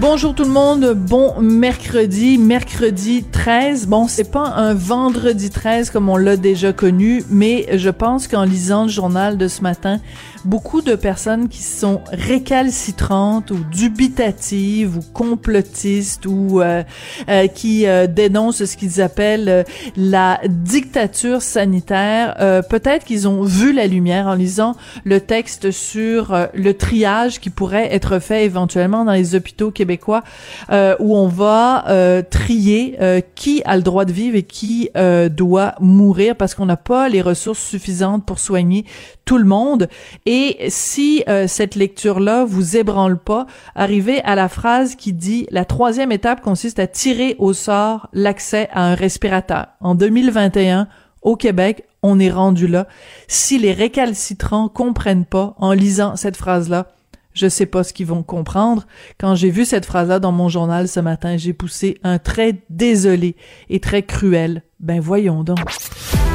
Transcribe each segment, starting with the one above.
Bonjour tout le monde, bon mercredi, mercredi 13. Bon, c'est pas un vendredi 13 comme on l'a déjà connu, mais je pense qu'en lisant le journal de ce matin, beaucoup de personnes qui sont récalcitrantes ou dubitatives ou complotistes ou euh, euh, qui euh, dénoncent ce qu'ils appellent la dictature sanitaire, peut-être qu'ils ont vu la lumière en lisant le texte sur le triage qui pourrait être fait éventuellement dans les hôpitaux où on va trier qui a le droit de vivre et qui doit mourir parce qu'on n'a pas les ressources suffisantes pour soigner tout le monde. Et si euh, cette lecture-là vous ébranle pas, arrivez à la phrase qui dit la troisième étape consiste à tirer au sort l'accès à un respirateur. En 2021, au Québec, on est rendu là. Si les récalcitrants comprennent pas en lisant cette phrase-là, je sais pas ce qu'ils vont comprendre. Quand j'ai vu cette phrase-là dans mon journal ce matin, j'ai poussé un trait désolé et très cruel. Ben voyons donc.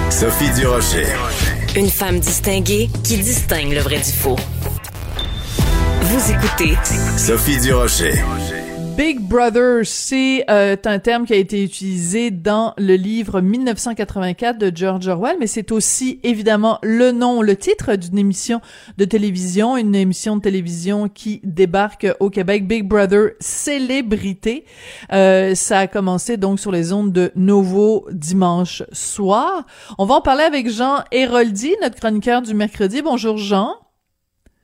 Sophie Durocher. Une femme distinguée qui distingue le vrai du faux. Vous écoutez Sophie Durocher. Big Brother, c'est euh, un terme qui a été utilisé dans le livre 1984 de George Orwell, mais c'est aussi évidemment le nom, le titre d'une émission de télévision, une émission de télévision qui débarque au Québec, Big Brother Célébrité. Euh, ça a commencé donc sur les ondes de Nouveau dimanche soir. On va en parler avec Jean Héroldi, notre chroniqueur du mercredi. Bonjour Jean.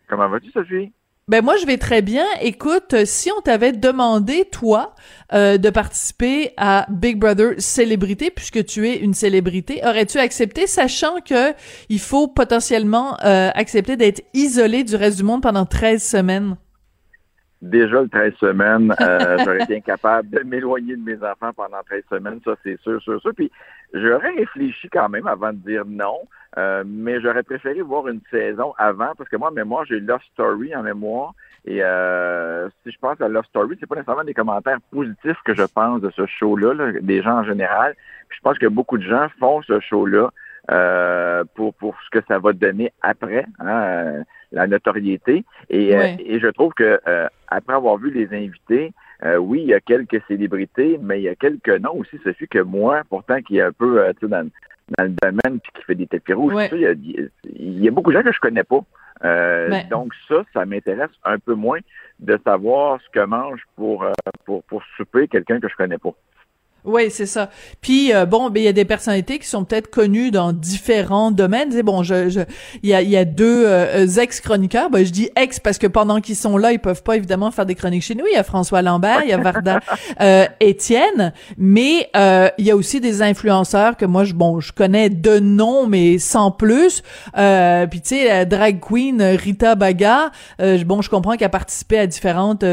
Comment vas-tu, Sophie? Ben moi je vais très bien. Écoute, si on t'avait demandé toi euh, de participer à Big Brother célébrité puisque tu es une célébrité, aurais-tu accepté sachant que il faut potentiellement euh, accepter d'être isolé du reste du monde pendant 13 semaines? Déjà le 13 semaines, euh, j'aurais été incapable de m'éloigner de mes enfants pendant 13 semaines, ça c'est sûr, sûr, sûr. Puis j'aurais réfléchi quand même avant de dire non. Euh, mais j'aurais préféré voir une saison avant parce que moi, en mémoire, j'ai Love Story en mémoire. Et euh, si je pense à Love Story, c'est pas nécessairement des commentaires positifs que je pense de ce show-là, des gens en général. je pense que beaucoup de gens font ce show-là euh, pour pour ce que ça va donner après, hein, la notoriété. Et, et je trouve que après avoir vu les invités, oui, il y a quelques célébrités, mais il y a quelques noms aussi, ce fut que moi, pourtant qui est un peu dans, dans le domaine puis qui fait des tapis rouges. Il, y a, il, y a, beaucoup de gens que je connais pas. Euh, ben. Donc ça, ça m'intéresse un peu moins de savoir ce que mange pour, euh, pour, pour souper quelqu'un que je connais pas. Oui, c'est ça. Puis euh, bon, ben il y a des personnalités qui sont peut-être connues dans différents domaines. C'est bon, je, je, il y a, y a deux euh, ex-chroniqueurs. Ben je dis ex parce que pendant qu'ils sont là, ils peuvent pas évidemment faire des chroniques chez nous. Il y a François Lambert, il y a Varda euh, Étienne, mais euh, il y a aussi des influenceurs que moi, je, bon, je connais de nom, mais sans plus. Euh, puis tu sais, la drag queen Rita Baga. bon, je comprends qu'elle a participé à différentes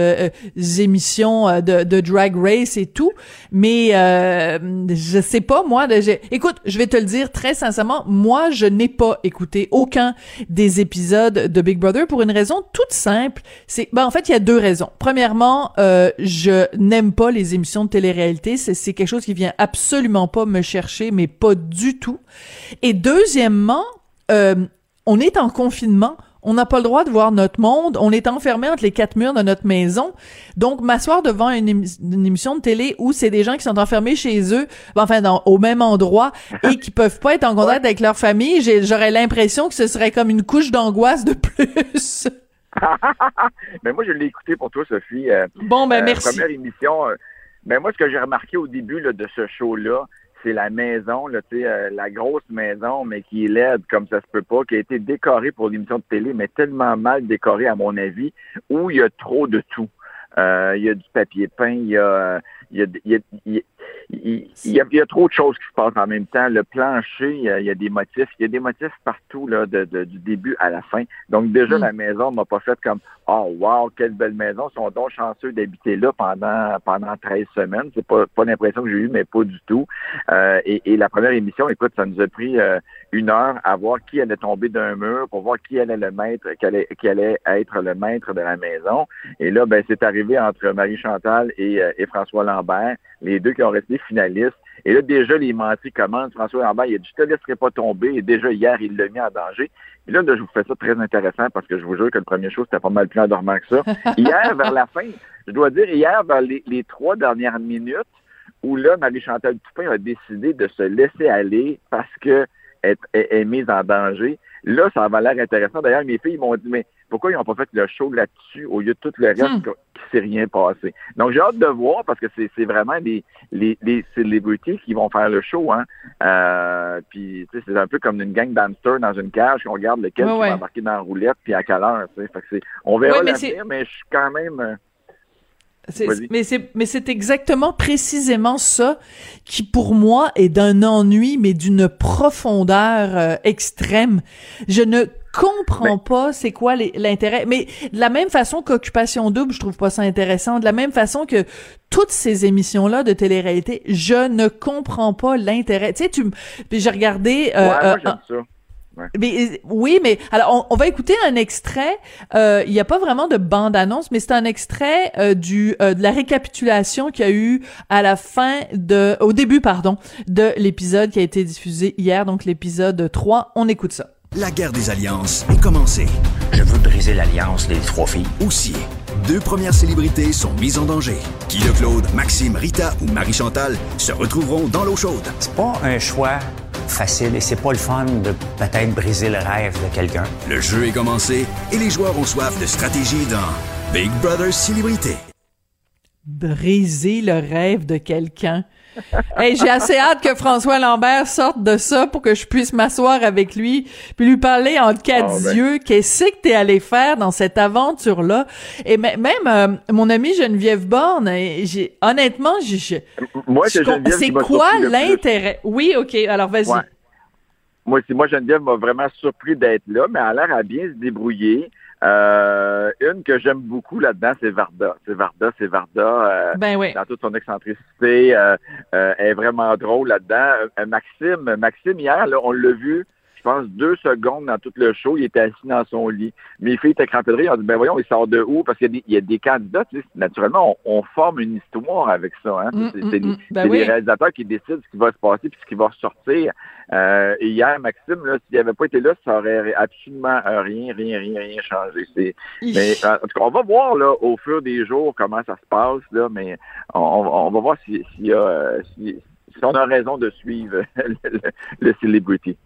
émissions de, de drag race et tout, mais euh, je sais pas moi. écoute, je vais te le dire très sincèrement, moi je n'ai pas écouté aucun des épisodes de Big Brother pour une raison toute simple. C'est, ben en fait il y a deux raisons. Premièrement, euh, je n'aime pas les émissions de télé-réalité. C'est, quelque chose qui vient absolument pas me chercher, mais pas du tout. Et deuxièmement, euh, on est en confinement on n'a pas le droit de voir notre monde. On est enfermé entre les quatre murs de notre maison. Donc, m'asseoir devant une, émission de télé où c'est des gens qui sont enfermés chez eux, enfin, dans, au même endroit et qui peuvent pas être en contact avec leur famille, j'aurais l'impression que ce serait comme une couche d'angoisse de plus. mais moi, je l'ai écouté pour toi, Sophie. Euh, bon, ben, euh, merci. Première émission. Euh, mais moi, ce que j'ai remarqué au début de ce show-là, c'est la maison, là, euh, la grosse maison, mais qui est laide comme ça se peut pas, qui a été décorée pour l'émission de télé, mais tellement mal décorée à mon avis, où il y a trop de tout. Euh, il y a du papier peint, il y a, il y a, il il, il y a, il y a trop de choses qui se passent en même temps. Le plancher, il y a, il y a des motifs. Il y a des motifs partout là, de, de- du début à la fin. Donc déjà, Mm. la maison m'a pas fait comme Oh wow, quelle belle maison. Ils sont donc chanceux d'habiter là pendant pendant 13 semaines. C'est pas, pas l'impression que j'ai eue, mais pas du tout. Euh, et, et la première émission, écoute, ça nous a pris euh, une heure à voir qui allait tomber d'un mur pour voir qui allait le maître, qui allait, qui allait être le maître de la maison. Et là, ben, c'est arrivé entre Marie Chantal et, euh, et François Lambert, les deux qui ont resté finalistes. Et là, déjà, les menteries commencent. François Lambert, il a dit, je te laisserai pas tomber. Et déjà, hier, il l'a mis en danger. Et là, là, je vous fais ça très intéressant parce que je vous jure que le premier show, c'était pas mal plus endormant que ça. Hier, vers la fin, je dois dire, hier, vers les, les trois dernières minutes, où là, Marie-Chantal Toupin a décidé de se laisser aller parce que elle est mise en danger. Là, ça avait l'air intéressant. D'ailleurs, mes filles m'ont dit, mais pourquoi ils n'ont pas fait le show là-dessus au lieu de tout le reste Hmm. qui qui s'est rien passé? Donc, j'ai hâte de voir parce que c'est vraiment les, les, les celebrities qui vont faire le show. Hein. Euh, puis, tu sais, c'est un peu comme une gang d'hamsters dans une cage qu'on regarde lequel Ouais, va embarquer dans la roulette puis à quelle heure. Fait que on verra Ouais, mais l'avenir, c'est- mais je suis quand même... euh, c'est mais c'est exactement précisément ça qui pour moi est d'un ennui mais d'une profondeur euh, extrême. Je ne comprends pas c'est quoi l'intérêt mais de la même façon qu'occupation double je trouve pas ça intéressant de la même façon que toutes ces émissions là de télé-réalité je ne comprends pas l'intérêt tu sais tu j'ai regardé euh, ouais, moi, euh, mais, euh, oui, mais alors on, on va écouter un extrait. euh, Il n'y a pas vraiment de bande-annonce, mais c'est un extrait euh, du euh, de la récapitulation qu'il y a eu à la fin de, au début, pardon, de l'épisode qui a été diffusé hier, donc l'épisode 3. On écoute ça. La guerre des alliances est commencée. Je veux briser l'alliance des trois filles. Aussi, deux premières célébrités sont mises en danger. Guy Claude, Maxime, Rita ou Marie-Chantal se retrouveront dans l'eau chaude. C'est pas un choix facile et c'est pas le fun de peut-être briser le rêve de quelqu'un. Le jeu est commencé et les joueurs ont soif de stratégie dans Big Brother Célébrité. Briser le rêve de quelqu'un. Hey, j'ai assez hâte que François Lambert sorte de ça pour que je puisse m'asseoir avec lui puis lui parler en quatre ben. yeux. Qu'est-ce que t'es allé faire dans cette aventure-là? Et même euh, mon amie Geneviève Borne, j'ai honnêtement, j'ai, Moi, c'est quoi l'intérêt? Oui, ok. Alors vas-y. Ouais. Moi, c'est moi, Geneviève m'a vraiment surpris d'être là, mais elle a l'air à bien se débrouiller. Euh, une que j'aime beaucoup là-dedans, c'est Varda. C'est Varda, c'est Varda. euh, Ben oui. dans toute son excentricité, euh, euh, elle est vraiment drôle là-dedans. Maxime, Maxime hier, là, on l'a vu, je pense deux secondes dans tout le show, il était assis dans son lit. Mes filles étaient crampées de rire, ils ont dit ben voyons, il sort de où? Parce qu'il y a des, il y a des candidats, tu sais, naturellement, on, on forme une histoire avec ça. Hein? Mm, c'est mm, mm. Ben c'est oui. les réalisateurs qui décident ce qui va se passer puis ce qui va ressortir. Euh, et hier, Maxime, là, s'il n'avait pas été là, ça aurait absolument rien, rien, rien, rien changé. C'est, mais euh, en tout cas, on va voir là au fur des jours comment ça se passe là, mais on, on- va voir si, s'il y a, euh, si, si on a raison de suivre le, le, le celebrity.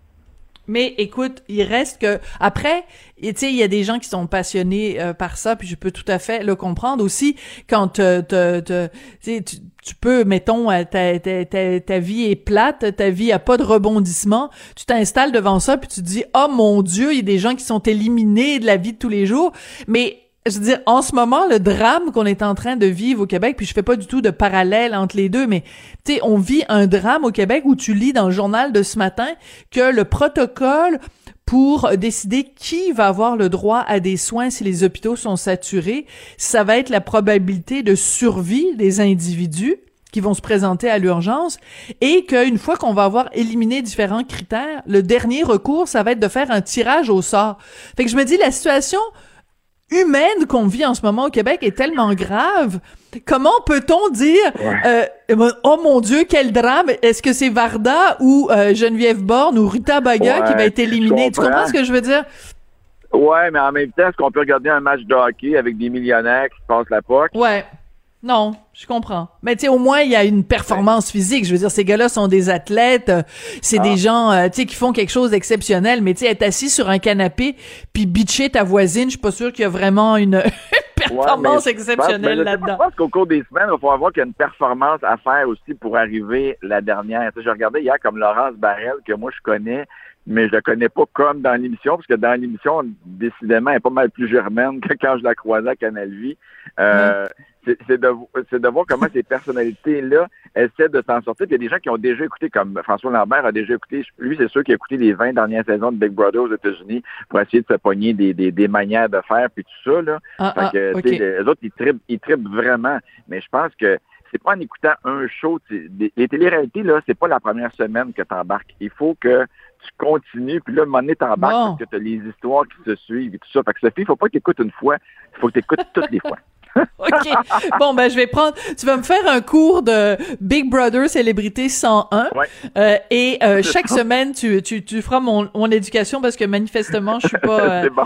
Mais écoute, il reste que après, tu sais, il y a des gens qui sont passionnés euh, par ça, puis je peux tout à fait le comprendre aussi. Quand te- te- tu tu peux, mettons, euh, ta, ta, ta, ta vie est plate, ta vie a pas de rebondissement, tu t'installes devant ça, puis tu te dis, oh mon Dieu, il y a des gens qui sont éliminés de la vie de tous les jours. Mais je veux dire, en ce moment, le drame qu'on est en train de vivre au Québec, puis je fais pas du tout de parallèle entre les deux, mais tu sais, on vit un drame au Québec où tu lis dans le journal de ce matin que le protocole pour décider qui va avoir le droit à des soins si les hôpitaux sont saturés, ça va être la probabilité de survie des individus qui vont se présenter à l'urgence et qu'une fois qu'on va avoir éliminé différents critères, le dernier recours, ça va être de faire un tirage au sort. Fait que je me dis, la situation humaine qu'on vit en ce moment au Québec est tellement grave. Comment peut-on dire euh, oh mon Dieu quel drame Est-ce que c'est Varda ou euh, Geneviève Borne ou Rita Baga Ouais, qui va être éliminée? Tu comprends. comprends ce que je veux dire? Ouais, mais en même temps, est-ce qu'on peut regarder un match de hockey avec des millionnaires qui se passent la poque? Ouais. Non, je comprends. Mais tu sais, au moins, il y a une performance physique. Je veux dire, ces gars-là sont des athlètes. euh, C'est des gens, euh, tu sais, qui font quelque chose d'exceptionnel. Mais tu sais, être assis sur un canapé puis bitcher ta voisine, je suis pas sûr qu'il y a vraiment une performance exceptionnelle là-dedans. Je pense qu'au cours des semaines, il va voir qu'il y a une performance à faire aussi pour arriver la dernière. Tu sais, je regardais hier comme Laurence Barrel, que moi je connais, mais je la connais pas comme dans l'émission, parce que dans l'émission, décidément, elle est pas mal plus germaine que quand je la croisais à Canal Vie. Euh, c'est de, de voir comment ces personnalités-là essaient de s'en sortir. Puis il y a des gens qui ont déjà écouté, comme François Lambert a déjà écouté, lui, c'est sûr qu'il a écouté les 20 dernières saisons de Big Brother aux États-Unis pour essayer de se pogner des, des, des manières de faire, puis tout ça. Là. Ah, Fait ah, que, les autres, ils trippent, ils trippent vraiment. Mais je pense que c'est pas en écoutant un show. Les téléréalités, là, c'est pas la première semaine que tu embarques. Il faut que tu continues, puis là, à un moment donné, t'embarques Bon. parce que tu as les histoires qui se suivent et tout ça. Fait que Sophie, il faut pas que tu écoutes une fois, il faut que tu écoutes toutes les fois. OK. Bon, ben, je vais prendre. Tu vas me faire un cours de Big Brother Célébrité 101. Ouais. Euh, et euh, chaque ça. semaine, tu, tu, tu feras mon, mon éducation parce que manifestement, je suis pas. euh, bon.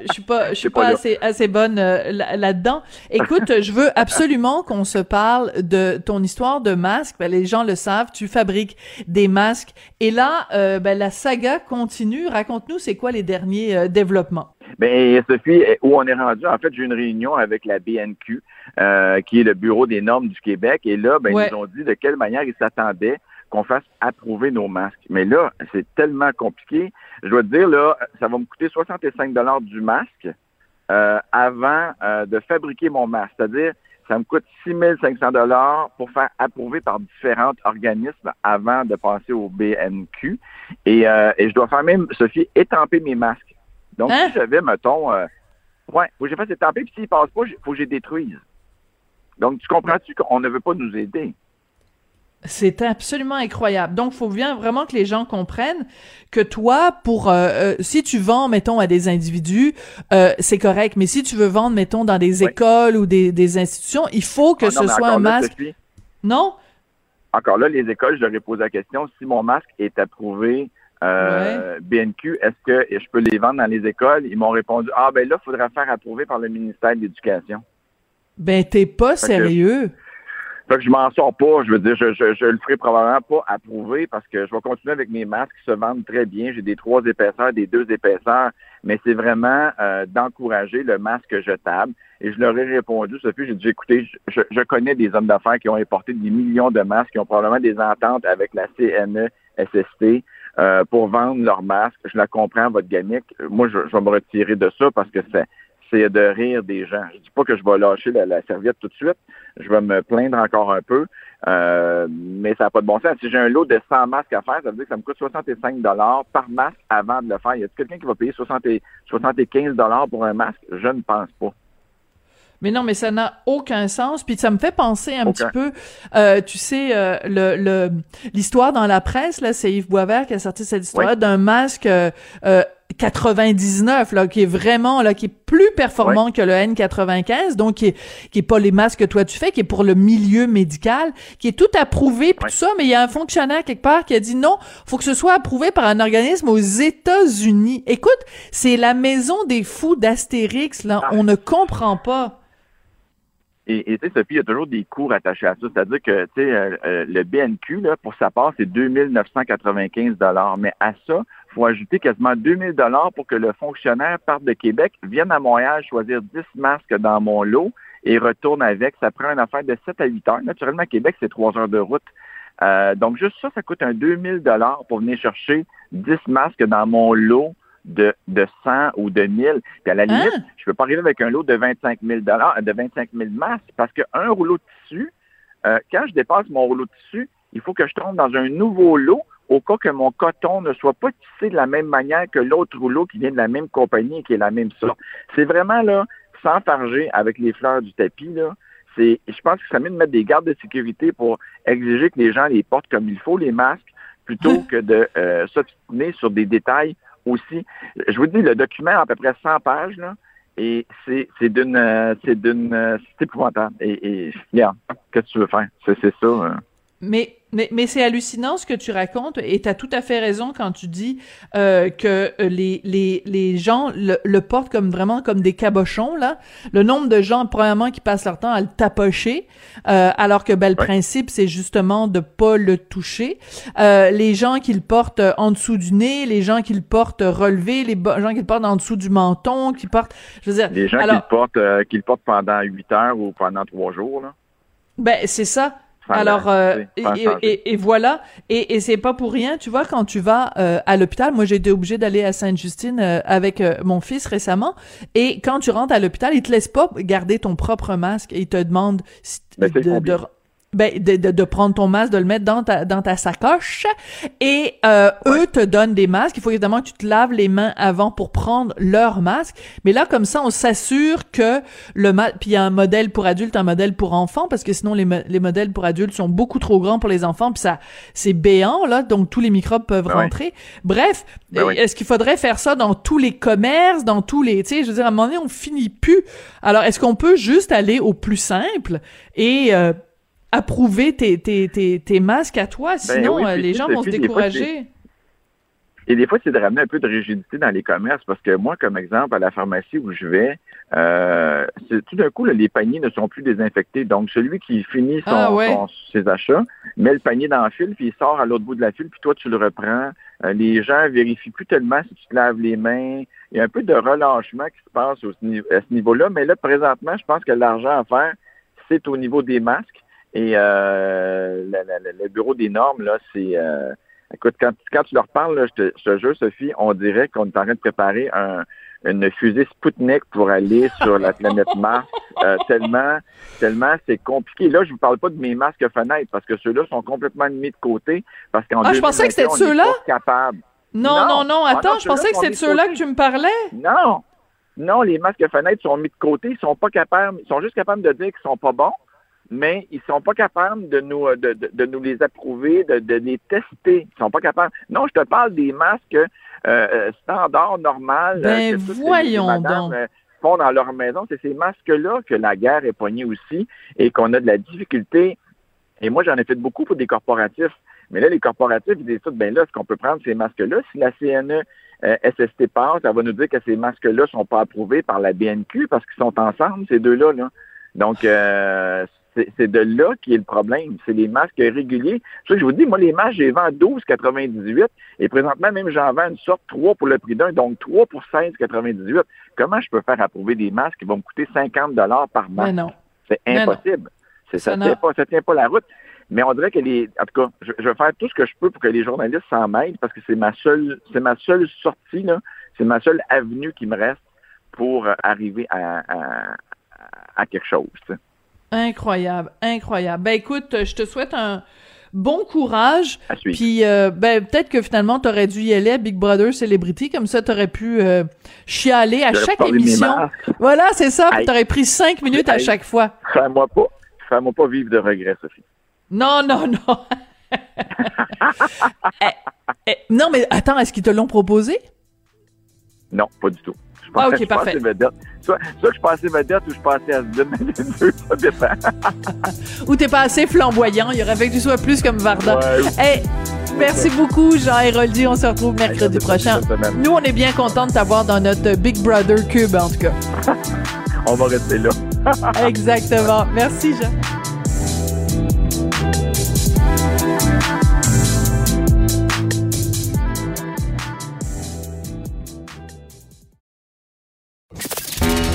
je suis pas, je suis pas, assez, assez bonne euh, là- là-dedans. Écoute, je veux absolument qu'on se parle de ton histoire de masque. Ben, les gens le savent, tu fabriques des masques. Et là, euh, ben, la saga continue. Raconte-nous, c'est quoi les derniers euh, développements? Ben, Sophie, où on est rendu, en fait, j'ai une réunion avec la BNQ, euh, qui est le Bureau des normes du Québec, et là, ben, Ouais. ils nous ont dit de quelle manière ils s'attendaient qu'on fasse approuver nos masques. Mais là, c'est tellement compliqué. Je dois te dire, là, ça va me coûter 65 dollars du masque euh, avant euh, de fabriquer mon masque. C'est-à-dire, ça me coûte 6500 dollars pour faire approuver par différents organismes avant de passer au BNQ. Et, euh, et je dois faire même, Sophie, étamper mes masques. Donc, Hein? si j'avais, mettons, euh, ouais, faut que j'ai fait étamper, puis s'ils passent pas, il faut que je les détruise. Donc, tu comprends-tu qu'on ne veut pas nous aider? C'est absolument incroyable. Donc, faut bien vraiment que les gens comprennent que toi, pour euh, euh, si tu vends, mettons, à des individus, euh, c'est correct. Mais si tu veux vendre, mettons, dans des Oui. écoles ou des, des institutions, il faut que Ah non, ce soit un masque. Non? encore là, les écoles, je leur ai posé la question, si mon masque est approuvé euh, BNQ, est-ce que je peux les vendre dans les écoles? Ils m'ont répondu, ah ben là, il faudra faire approuver par le ministère de l'Éducation. Ben, t'es pas Fait que- sérieux. Fait que je m'en sors pas. Je veux dire, je, je, je le ferai probablement pas approuver parce que je vais continuer avec mes masques qui se vendent très bien. J'ai des trois épaisseurs, des deux épaisseurs, mais c'est vraiment euh, d'encourager le masque jetable. Et je leur ai répondu, Sophie, j'ai dit, écoutez, je, je connais des hommes d'affaires qui ont importé des millions de masques, qui ont probablement des ententes avec la E CNESST euh, pour vendre leurs masques. Je la comprends, votre gamique. Moi, je, je vais me retirer de ça parce que c'est c'est de rire des gens. Je dis pas que je vais lâcher la, la serviette tout de suite. Je vais me plaindre encore un peu. Euh, mais ça n'a pas de bon sens. Si j'ai un lot de 100 masques à faire, ça veut dire que ça me coûte 65 par masque avant de le faire. Y a quelqu'un qui va payer 60 et- 75 pour un masque? Je ne pense pas. Mais non, mais ça n'a aucun sens. Puis ça me fait penser un petit peu, euh, tu sais, euh, le le- l'histoire dans la presse là, c'est Yves Boisvert qui a sorti cette histoire Oui. d'un masque euh, euh, 99 là, qui est vraiment là, qui est plus performant que le N95, donc qui est qui est pas les masques que toi tu fais, qui est pour le milieu médical, qui est tout approuvé puis tout ça, mais il y a un fonctionnaire quelque part qui a dit non, faut que ce soit approuvé par un organisme aux États-Unis. Écoute, c'est la maison des fous d'Astérix là, Ah. on ne comprend pas. Et tu sais, Sophie, il y a toujours des cours attachés à ça. C'est-à-dire que, tu sais, euh, euh, le BNQ, là, pour sa part, c'est 2995 Mais à ça, il faut ajouter quasiment 2000 dollars pour que le fonctionnaire parte de Québec, vienne à Montréal choisir 10 masques dans mon lot et retourne avec. Ça prend une affaire de 7 à 8 heures. Naturellement, Québec, c'est 3 heures de route. Euh, donc, juste ça, ça coûte un 2000 dollars pour venir chercher 10 masques dans mon lot de, de 100 ou de 1000. Puis à la limite, Hein? je peux pas arriver avec un lot de 25 000 dollars, de 25 000 masques parce qu'un rouleau de tissu, euh, quand je dépasse mon rouleau de tissu, il faut que je tombe dans un nouveau lot au cas que mon coton ne soit pas tissé de la même manière que l'autre rouleau qui vient de la même compagnie et qui est la même sorte. C'est vraiment là, sans farger avec les fleurs du tapis, là. C'est, je pense que ça mieux de mettre des gardes de sécurité pour exiger que les gens les portent comme il faut, les masques, plutôt que de euh, s'obstiner sur des détails aussi. Je vous dis, le document a à peu près 100 pages, là, et c'est, d'une, euh, c'est d'une, euh, c'est épouvantable. Et, et qu'est-ce que tu veux faire? C'est, ça. euh. Mais, mais, mais c'est hallucinant ce que tu racontes et tu as tout à fait raison quand tu dis euh, que euh, les, les, les gens le, le portent comme vraiment comme des cabochons. là. Le nombre de gens, premièrement, qui passent leur temps à le tapocher, euh, alors que ben, le Ouais. principe, c'est justement de pas le toucher. Euh, les gens qui le portent en dessous du nez, les gens qui le portent relevé, les gens qui le portent en dessous du menton, qui portent... Je veux dire, Les gens alors, qui le portent, qui le portent pendant 8 heures ou pendant 3 jours, là. Ben, c'est ça. Alors, euh, et, et- voilà. Et, et c'est pas pour rien. Tu vois, quand tu vas euh, à l'hôpital, moi j'ai été obligée d'aller à Sainte-Justine euh, avec euh, mon fils récemment. Et quand tu rentres à l'hôpital, ils te laissent pas garder ton propre masque. Et ils te demandent si- Ben, de, de- ben, de, de, de prendre ton masque, de le mettre dans ta, dans ta sacoche. Et euh, eux te donnent des masques. Il faut évidemment que tu te laves les mains avant pour prendre leur masque. Mais là, comme ça, on s'assure que le masque... Puis il y a un modèle pour adultes, un modèle pour enfants, parce que sinon, les, mo- les modèles pour adultes sont beaucoup trop grands pour les enfants. Puis ça, c'est béant, là, donc tous les microbes peuvent Ben rentrer. Bref, Ben oui. est-ce qu'il faudrait faire ça dans tous les commerces, dans tous les... Tu sais, je veux dire, à un moment donné, on finit plus. Alors, est-ce qu'on peut juste aller au plus simple et... euh, approuver tes, tes, tes, tes masques à toi, sinon Ben oui, euh, les gens vont se décourager. Et des fois, c'est de ramener un peu de rigidité dans les commerces parce que moi, comme exemple, à la pharmacie où je vais, euh, tout d'un coup, là, les paniers ne sont plus désinfectés. Donc, celui qui finit son, Ah ouais. son- ses achats met le panier dans le fil, puis il sort à l'autre bout de la file, puis toi, tu le reprends. Euh, les gens vérifient plus tellement si tu te laves les mains. Il y a un peu de relâchement qui se passe au, à ce niveau-là. Mais là, présentement, je pense que l'argent à faire, c'est au niveau des masques. Et euh, la- la- le bureau des normes, là, c'est... euh, Écoute, quand, quand tu leur parles, là, je, te, je te jure, Sophie, on dirait qu'on est en train de préparer un, une fusée Sputnik pour aller sur la planète Mars. Euh, tellement, tellement c'est compliqué. Là, je vous parle pas de mes masques fenêtres parce que ceux-là sont complètement mis de côté parce qu'en Ah, je pensais que c'était 2021, on n'est ceux-là? capable. Non, Non. non, non, Ah attends, non, je pensais que c'était de ceux-là que tu me parlais. Non, non, les masques fenêtres sont mis de côté. Ils sont pas capables. Ils sont juste capables de dire qu'ils sont pas bons, mais ils sont pas capables de nous de, de, de nous les approuver, de, de les tester. Ils sont pas capables. Non, je te parle des masques euh, euh, standards, normal. Ben, que les- voyons les madames, donc. euh, font dans leur maison. C'est ces masques-là que la guerre est poignée aussi et qu'on a de la difficulté. Et moi, j'en ai fait beaucoup pour des corporatifs. Mais là, les corporatifs, ils disent tout, ben là, est-ce qu'on peut prendre ces masques-là? Si la CNE euh, SST passe, elle va nous dire que ces masques-là sont pas approuvés par la BNQ parce qu'ils sont ensemble, ces deux-là. Là. Donc, euh, c'est de là qui est le problème. C'est les masques réguliers. Ça je vous dis, moi, les masques, j'ai vends à 12,98 et présentement, même j'en vends une sorte 3 pour le prix d'un, donc 3 pour 16,98. Comment je peux faire approuver des masques qui vont me coûter 50 dollars par masque? C'est non. impossible. Ça n'a- tient pas, ça tient pas la route. Mais on dirait que les, en tout cas, je, je vais faire tout ce que je peux pour que les journalistes s'en mêlent parce que c'est ma seule, c'est ma seule sortie c'est ma seule avenue qui me reste pour arriver à, à, à quelque chose. Incroyable, incroyable. Ben écoute, je te souhaite un bon courage. Puis euh, ben peut-être que finalement t'aurais dû y aller à Big Brother Celebrity, comme ça t'aurais pu euh, chialer à chaque émission. Voilà, c'est ça. puis Hey. T'aurais pris cinq minutes à chaque fois. Fais-moi pas, fais-moi pas vivre de regrets, Sophie. Non, non, non. Eh, eh, non, mais attends, est-ce qu'ils te l'ont proposé? Non, pas du tout. Ah, ok, je parfait. vedette. Soit, soit je suis pas assez vedette ou je suis pas assez Asbin, mais les deux, ça dépend. Ou t'es pas assez flamboyant? Il aurait fallu que tu sois plus comme Varda. Ouais. Eh, merci beaucoup, Jean Héroldi. On se retrouve mercredi prochain. Nous, on est bien contents de t'avoir dans notre Big Brother Cube, en tout cas. On va rester là. Exactement. Merci, Jean.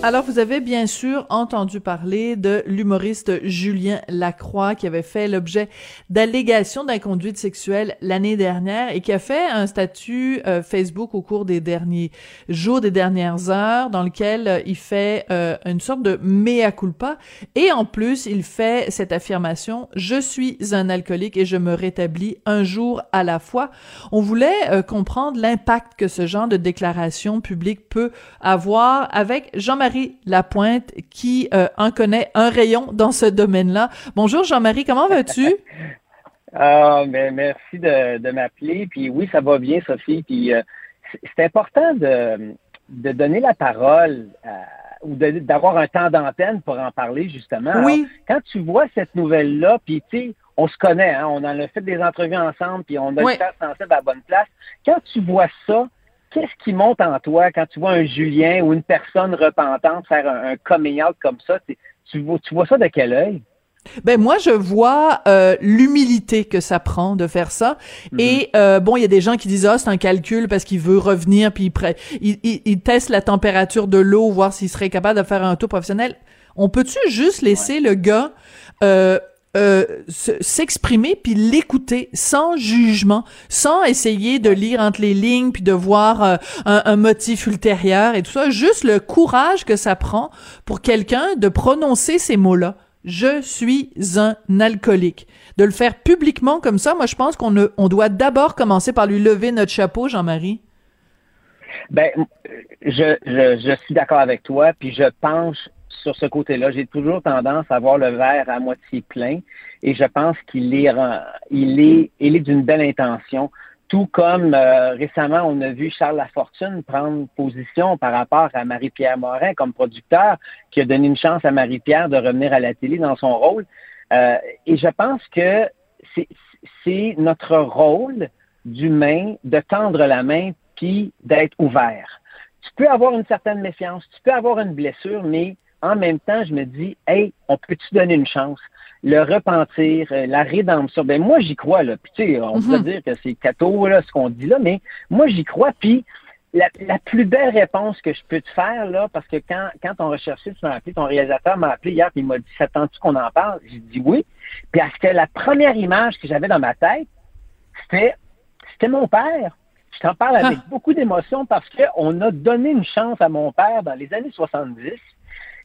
Alors, vous avez bien sûr entendu parler de l'humoriste Julien Lacroix qui avait fait l'objet d'allégations d'inconduite sexuelle l'année dernière et qui a fait un statut euh, Facebook au cours des derniers jours, des dernières heures, dans lequel euh, il fait euh, une sorte de mea culpa et en plus, il fait cette affirmation « Je suis un alcoolique et je me rétablis un jour à la fois ». On voulait comprendre l'impact que ce genre de déclaration publique peut avoir avec Jean-Marie Lapointe qui euh, en connaît un rayon dans ce domaine-là. Bonjour Jean-Marie, comment vas-tu? Ah, ben, merci de, de m'appeler. Puis oui, ça va bien, Sophie. Puis euh, c'est- important de, de donner la parole à- ou d'avoir un temps d'antenne pour en parler, justement. Alors, Oui. quand tu vois cette nouvelle-là, puis tu sais, on se connaît, hein, on en a fait des entrevues ensemble, puis on a Oui. le sensible à la bonne place. Quand tu vois ça, qu'est-ce qui monte en toi quand tu vois un Julien ou une personne repentante faire un, un coming out comme ça? Tu, tu vois, tu vois ça de quel œil? Ben moi je vois euh, l'humilité que ça prend de faire ça Mhm. et euh, bon il y a des gens qui disent ah c'est un calcul parce qu'il veut revenir puis il, pré- il, il, il teste la température de l'eau voir s'il serait capable de faire un tour professionnel. On peut-tu juste laisser le gars euh, euh, se- s'exprimer puis l'écouter sans jugement, sans essayer de lire entre les lignes puis de voir euh, un, un motif ultérieur et tout ça, juste le courage que ça prend pour quelqu'un de prononcer ces mots-là. Je suis un alcoolique. De le faire publiquement comme ça, moi je pense qu'on on doit d'abord commencer par lui lever notre chapeau, Jean-Marie. Ben, je, je, je suis d'accord avec toi, puis je penche sur ce côté-là. J'ai toujours tendance à voir le verre à moitié plein, et je pense qu'il est, il est, il est d'une belle intention. Tout comme euh, récemment, on a vu Charles Lafortune prendre position par rapport à Marie-Pierre Morin comme producteur, qui a donné une chance à Marie-Pierre de revenir à la télé dans son rôle. Euh, et je pense que c'est notre rôle d'humain de tendre la main puis d'être ouvert. Tu peux avoir une certaine méfiance, tu peux avoir une blessure, mais en même temps, je me dis, hey, on peut-tu donner une chance? Le repentir, euh, la rédemption. Ben moi, j'y crois, là. Puis, tu sais, on Mhm. peut dire que c'est cateau, là, ce qu'on dit là, mais moi, j'y crois. Puis, la, la plus belle réponse que je peux te faire, là, parce que quand, quand on recherchait, tu m'as appelé, ton réalisateur m'a appelé hier, puis il m'a dit, s'attends-tu qu'on en parle? J'ai dit oui. Puis, parce que la première image que j'avais dans ma tête, c'était, c'était mon père. Je t'en parle avec beaucoup d'émotion parce qu'on a donné une chance à mon père dans les années 70.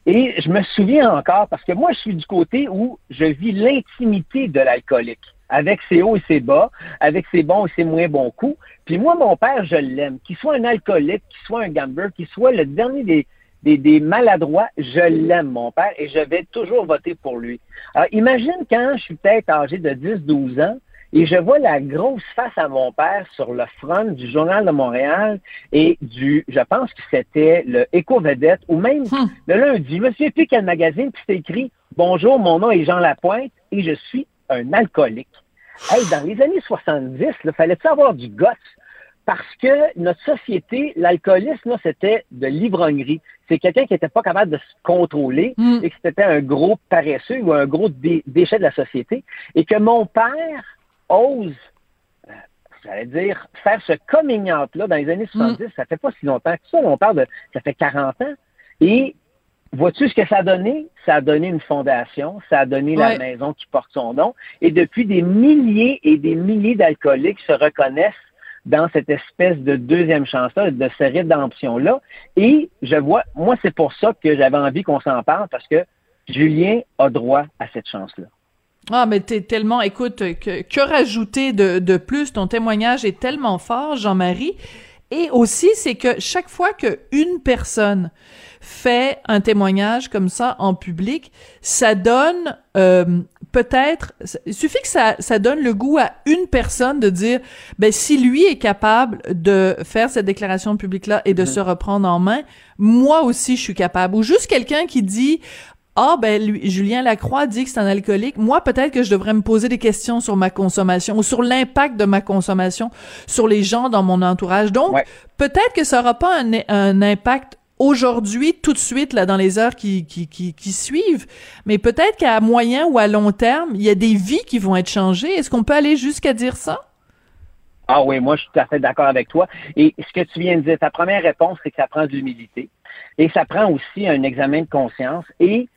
Et je me souviens encore, parce que moi, je suis du côté où je vis l'intimité de l'alcoolique, avec ses hauts et ses bas, avec ses bons et ses moins bons coups. Puis moi, mon père, je l'aime. Qu'il soit un alcoolique, qu'il soit un gambler, qu'il soit le dernier des, des, des maladroits, je l'aime, mon père, et je vais toujours voter pour lui. Alors, imagine quand je suis peut-être âgé de 10-12 ans, et je vois la grosse face à mon père sur le front du Journal de Montréal et du, je pense que c'était le Éco-Vedette ou même Hmm. le lundi. Je me souviens plus quel magazine, puis c'était écrit Bonjour, mon nom est Jean Lapointe et je suis un alcoolique. Hey, dans les années 70, il fallait avoir du gosse? Parce que notre société, l'alcoolisme, c'était de l'ivrognerie. C'est quelqu'un qui n'était pas capable de se contrôler Mm. et que c'était un gros paresseux ou un gros dé- déchet de la société. Et que mon père ose, euh, j'allais dire, faire ce coming out-là dans les années 70, ça fait pas si longtemps que ça. On parle de, ça fait 40 ans. Et vois-tu ce que ça a donné? Ça a donné une fondation, ça a donné Ouais. la maison qui porte son nom. Et depuis des milliers et des milliers d'alcooliques se reconnaissent dans cette espèce de deuxième chance-là, de cette rédemption-là. Et je vois, moi, c'est pour ça que j'avais envie qu'on s'en parle, parce que Julien a droit à cette chance-là. Ah, mais t'es tellement, écoute, que, que rajouter de, de plus? Ton témoignage est tellement fort, Jean-Marie. Et aussi, c'est que chaque fois que une personne fait un témoignage comme ça en public, ça donne euh, peut-être, il suffit que ça, ça donne le goût à une personne de dire, ben si lui est capable de faire cette déclaration publique là et de se reprendre en main, moi aussi je suis capable. Ou juste quelqu'un qui dit, ah ben lui, Julien Lacroix dit que c'est un alcoolique. Moi peut-être que je devrais me poser des questions sur ma consommation ou sur l'impact de ma consommation sur les gens dans mon entourage. Donc Ouais. peut-être que ça aura pas un, un impact aujourd'hui, tout de suite, là, dans les heures qui, qui, qui, qui suivent, mais peut-être qu'à moyen ou à long terme, il y a des vies qui vont être changées. Est-ce qu'on peut aller jusqu'à dire ça? Ah oui, moi, je suis tout à fait d'accord avec toi. Et ce que tu viens de dire, ta première réponse, c'est que ça prend de l'humilité. Et ça prend aussi un examen de conscience et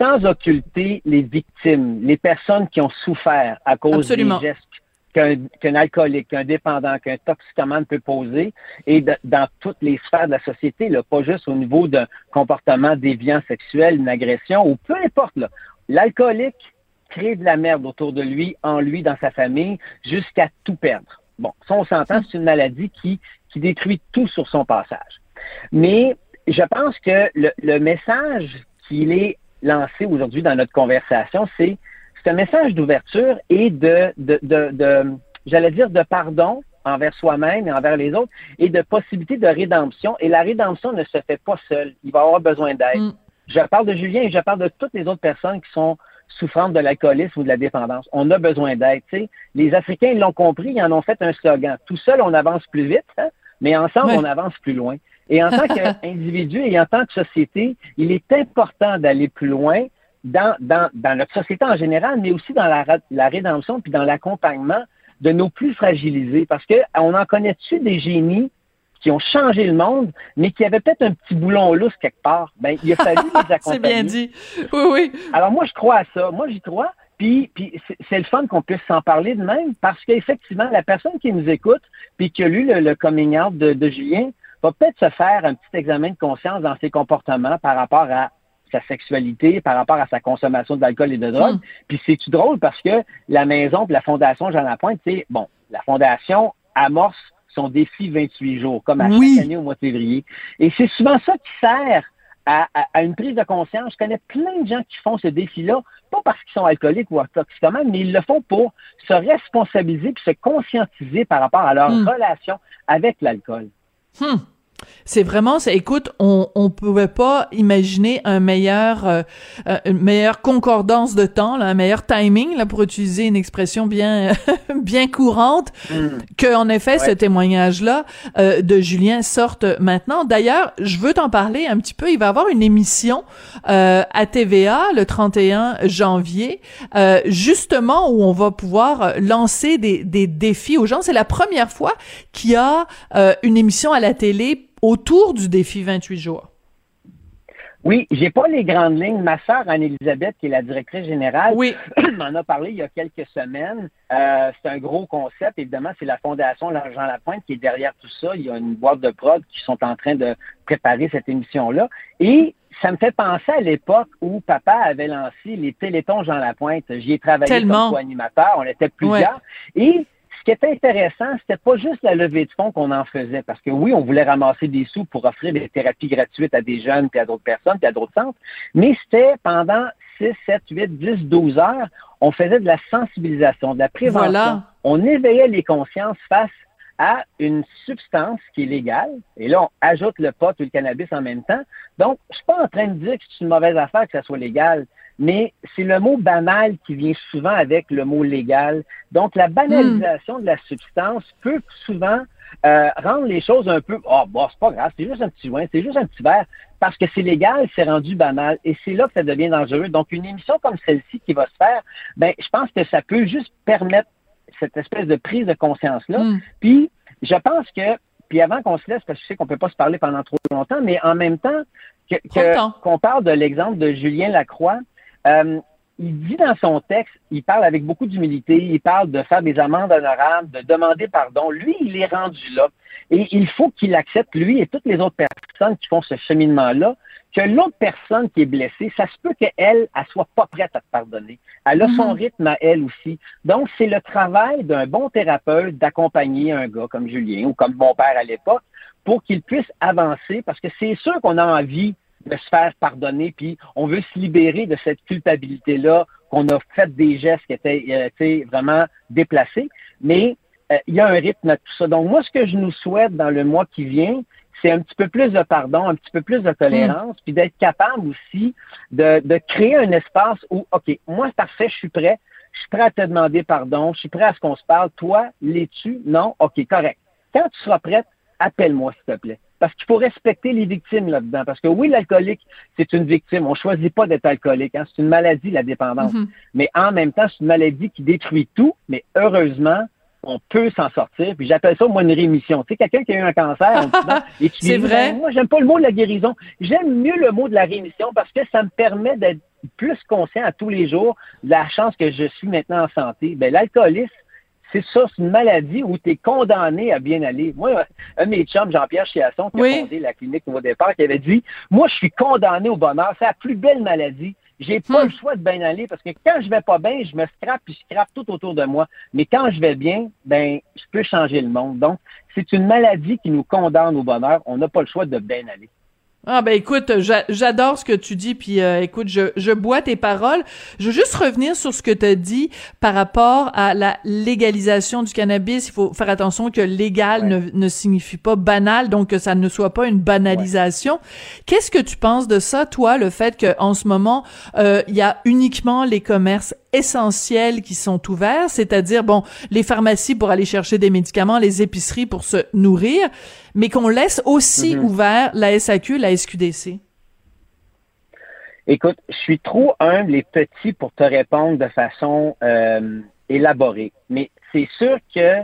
sans occulter les victimes, les personnes qui ont souffert à cause Absolument. des gestes qu'un alcoolique, qu'un dépendant, qu'un toxicomane peut poser et de- dans toutes les sphères de la société, là, pas juste au niveau d'un comportement déviant sexuel, une agression ou peu importe. L'alcoolique crée de la merde autour de lui, en lui, dans sa famille, jusqu'à tout perdre. Bon, ça, on s'entend, c'est une maladie qui, qui détruit tout sur son passage. Mais je pense que le, le message qu'il est lancé aujourd'hui dans notre conversation, c'est un message d'ouverture et de, de, de, de j'allais dire, de pardon envers soi-même et envers les autres et de possibilité de rédemption. Et la rédemption ne se fait pas seule. Il va avoir besoin d'aide. Mm. Je parle de Julien et je parle de toutes les autres personnes qui sont souffrantes de l'alcoolisme ou de la dépendance. On a besoin d'aide. tu sais. Les Africains, ils l'ont compris, ils en ont fait un slogan. Tout seul, on avance plus vite, hein, mais ensemble, Ouais. on avance plus loin. Et en tant qu'individu et en tant que société, il est important d'aller plus loin dans, dans, dans notre société en général, mais aussi dans la, la rédemption puis dans l'accompagnement de nos plus fragilisés. Parce que on en connaît-tu des génies qui ont changé le monde, mais qui avaient peut-être un petit boulon lousse quelque part? Ben, il a fallu les accompagner. C'est bien dit. Oui, oui. Alors moi, je crois à ça. Moi, j'y crois. Puis, puis c'est le fun qu'on puisse s'en parler de même, parce qu'effectivement, la personne qui nous écoute, puis qui a lu le, coming out de, de Julien, va peut-être se faire un petit examen de conscience dans ses comportements par rapport à sa sexualité, par rapport à sa consommation d'alcool et de drogue. Hmm. Puis c'est-tu drôle parce que la maison de la Fondation Jean Lapointe, c'est bon, la Fondation amorce son défi 28 jours, comme à chaque année au mois de février. Et c'est souvent ça qui sert à, une prise de conscience. Je connais plein de gens qui font ce défi-là, pas parce qu'ils sont alcooliques ou toxicomanes, mais ils le font pour se responsabiliser puis se conscientiser par rapport à leur hmm. relation avec l'alcool. Hmm. C'est vraiment, c'est, écoute, on on pouvait pas imaginer un meilleur, euh, euh, une meilleure concordance de temps, là, un meilleur timing, là, pour utiliser une expression bien bien courante, mm. que en effet ce témoignage-là euh, de Julien sorte maintenant. D'ailleurs, je veux t'en parler un petit peu. Il va y avoir une émission à TVA le 31 janvier, justement où on va pouvoir lancer des des défis aux gens. C'est la première fois qu'il y a une émission à la télé autour du défi 28 jours? Oui, j'ai pas les grandes lignes. Ma sœur Anne-Elisabeth, qui est la directrice générale, oui. m'en a parlé il y a quelques semaines. Euh, c'est un gros concept. Évidemment, c'est la Fondation L'Argent Lapointe qui est derrière tout ça. Il y a une boîte de prod qui sont en train de préparer cette émission-là. Et ça me fait penser à l'époque où papa avait lancé les Télétons Jean Lapointe. J'y ai travaillé comme co-animateur. On était plusieurs. Et ce qui était intéressant, c'était pas juste la levée de fonds qu'on en faisait, parce que oui, on voulait ramasser des sous pour offrir des thérapies gratuites à des jeunes, puis à d'autres personnes, puis à d'autres centres, mais c'était pendant 6, 7, 8, 10, 12 heures, on faisait de la sensibilisation, de la prévention. On éveillait les consciences face à une substance qui est légale, et là, on ajoute le pot ou le cannabis en même temps. Donc, je suis pas en train de dire que c'est une mauvaise affaire que ça soit légal, mais c'est le mot banal qui vient souvent avec le mot légal. Donc, la banalisation de la substance peut souvent euh, rendre les choses un peu, oh, bon, c'est pas grave, c'est juste un petit joint, c'est juste un petit verre, parce que c'est légal, c'est rendu banal, et c'est là que ça devient dangereux. Donc, une émission comme celle-ci qui va se faire, ben, je pense que ça peut juste permettre cette espèce de prise de conscience-là. Hmm. Puis, je pense que, puis avant qu'on se laisse, parce que je sais qu'on peut pas se parler pendant trop longtemps, mais en même temps, qu'on parle de l'exemple de Julien Lacroix, euh, il dit dans son texte, il parle avec beaucoup d'humilité, il parle de faire des amendes honorables, de demander pardon. Lui, il est rendu là. Et il faut qu'il accepte, lui et toutes les autres personnes qui font ce cheminement-là, que l'autre personne qui est blessée, ça se peut qu'elle, elle, soit pas prête à te pardonner. Elle a son mhm. rythme à elle aussi. Donc, c'est le travail d'un bon thérapeute d'accompagner un gars comme Julien ou comme mon père à l'époque pour qu'il puisse avancer parce que c'est sûr qu'on a envie de se faire pardonner, puis on veut se libérer de cette culpabilité-là, qu'on a fait des gestes qui étaient euh, vraiment déplacés. Mais euh, il y a un rythme à tout ça. Donc, moi, ce que je nous souhaite dans le mois qui vient, c'est un petit peu plus de pardon, un petit peu plus de tolérance, puis d'être capable aussi de, de créer un espace où, OK, moi, parfait, je suis prêt, je suis prêt à te demander pardon, je suis prêt à ce qu'on se parle. Toi, l'es-tu? Non? OK, correct. Quand tu seras prête, appelle-moi, s'il te plaît parce qu'il faut respecter les victimes là-dedans. Parce que oui, l'alcoolique, c'est une victime. On choisit pas d'être alcoolique. Hein. C'est une maladie, la dépendance. Mm-hmm. Mais en même temps, c'est une maladie qui détruit tout. Mais heureusement, on peut s'en sortir. Puis j'appelle ça, moi, une rémission. Tu sais, quelqu'un qui a eu un cancer, on dit, c'est vrai. moi, j'aime pas le mot de la guérison. J'aime mieux le mot de la rémission parce que ça me permet d'être plus conscient à tous les jours de la chance que je suis maintenant en santé. Ben, l'alcoolisme, c'est ça, c'est une maladie où tu es condamné à bien aller. Moi, un de mes chums, Jean-Pierre Chiasson, qui a fondé la clinique au départ, qui avait dit Moi, je suis condamné au bonheur. C'est la plus belle maladie. J'ai pas hmm. le choix de bien aller parce que quand je vais pas bien, je me scrape puis je scrape tout autour de moi. Mais quand je vais bien, ben, je peux changer le monde. Donc, c'est une maladie qui nous condamne au bonheur. On n'a pas le choix de bien aller. Ah ben écoute, j'adore ce que tu dis, puis euh, écoute, je, je bois tes paroles. Je veux juste revenir sur ce que tu as dit par rapport à la légalisation du cannabis. Il faut faire attention que légal ne, ne, signifie pas banal, donc que ça ne soit pas une banalisation. Qu'est-ce que tu penses de ça, toi, le fait qu'en ce moment, euh, il y a uniquement les commerces essentiels qui sont ouverts, c'est-à-dire, bon, les pharmacies pour aller chercher des médicaments, les épiceries pour se nourrir, mais qu'on laisse aussi mhm. ouvert la SAQ, la SQDC? Écoute, je suis trop humble et petit pour te répondre de façon euh, élaborée. Mais c'est sûr que,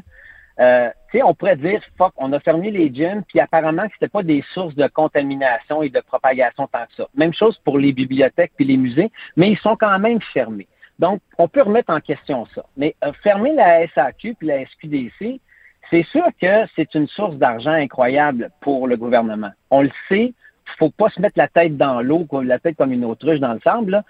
euh, tu sais, on pourrait dire, fuck, on a fermé les gyms, puis apparemment que c'était pas des sources de contamination et de propagation tant que ça. Même chose pour les bibliothèques puis les musées, mais ils sont quand même fermés. Donc, on peut remettre en question ça. Mais euh, fermer la SAQ puis la SQDC, c'est sûr que c'est une source d'argent incroyable pour le gouvernement. On le sait, faut pas se mettre la tête dans l'eau, la tête comme une autruche dans le sable.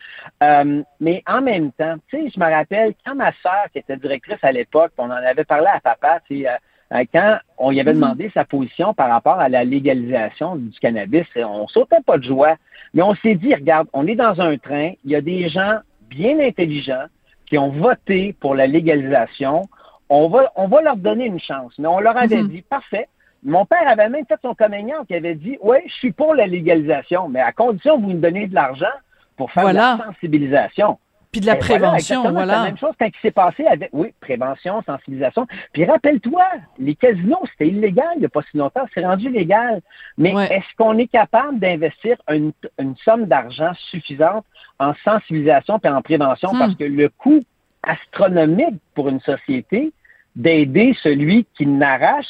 Euh, mais en même temps, tu sais, je me rappelle quand ma sœur, qui était directrice à l'époque, on en avait parlé à papa, tu euh, quand on y avait mhm. demandé sa position par rapport à la légalisation du cannabis, on sautait pas de joie. Mais on s'est dit, regarde, on est dans un train, il y a des gens bien intelligents qui ont voté pour la légalisation. On va, on va leur donner une chance. Mais on leur avait mhm. dit, parfait, mon père avait même fait son communion qui avait dit Oui, je suis pour la légalisation, mais à condition que vous me donnez de l'argent pour faire de la sensibilisation. Puis de la prévention, voilà. voilà. la même chose quand il s'est passé avec, oui, prévention, sensibilisation. Puis rappelle-toi, les casinos, c'était illégal il n'y a pas si longtemps, c'est rendu légal. Mais est-ce qu'on est capable d'investir une, somme d'argent suffisante en sensibilisation et en prévention? Hmm. Parce que le coût astronomique pour une société d'aider celui qui n'arrache,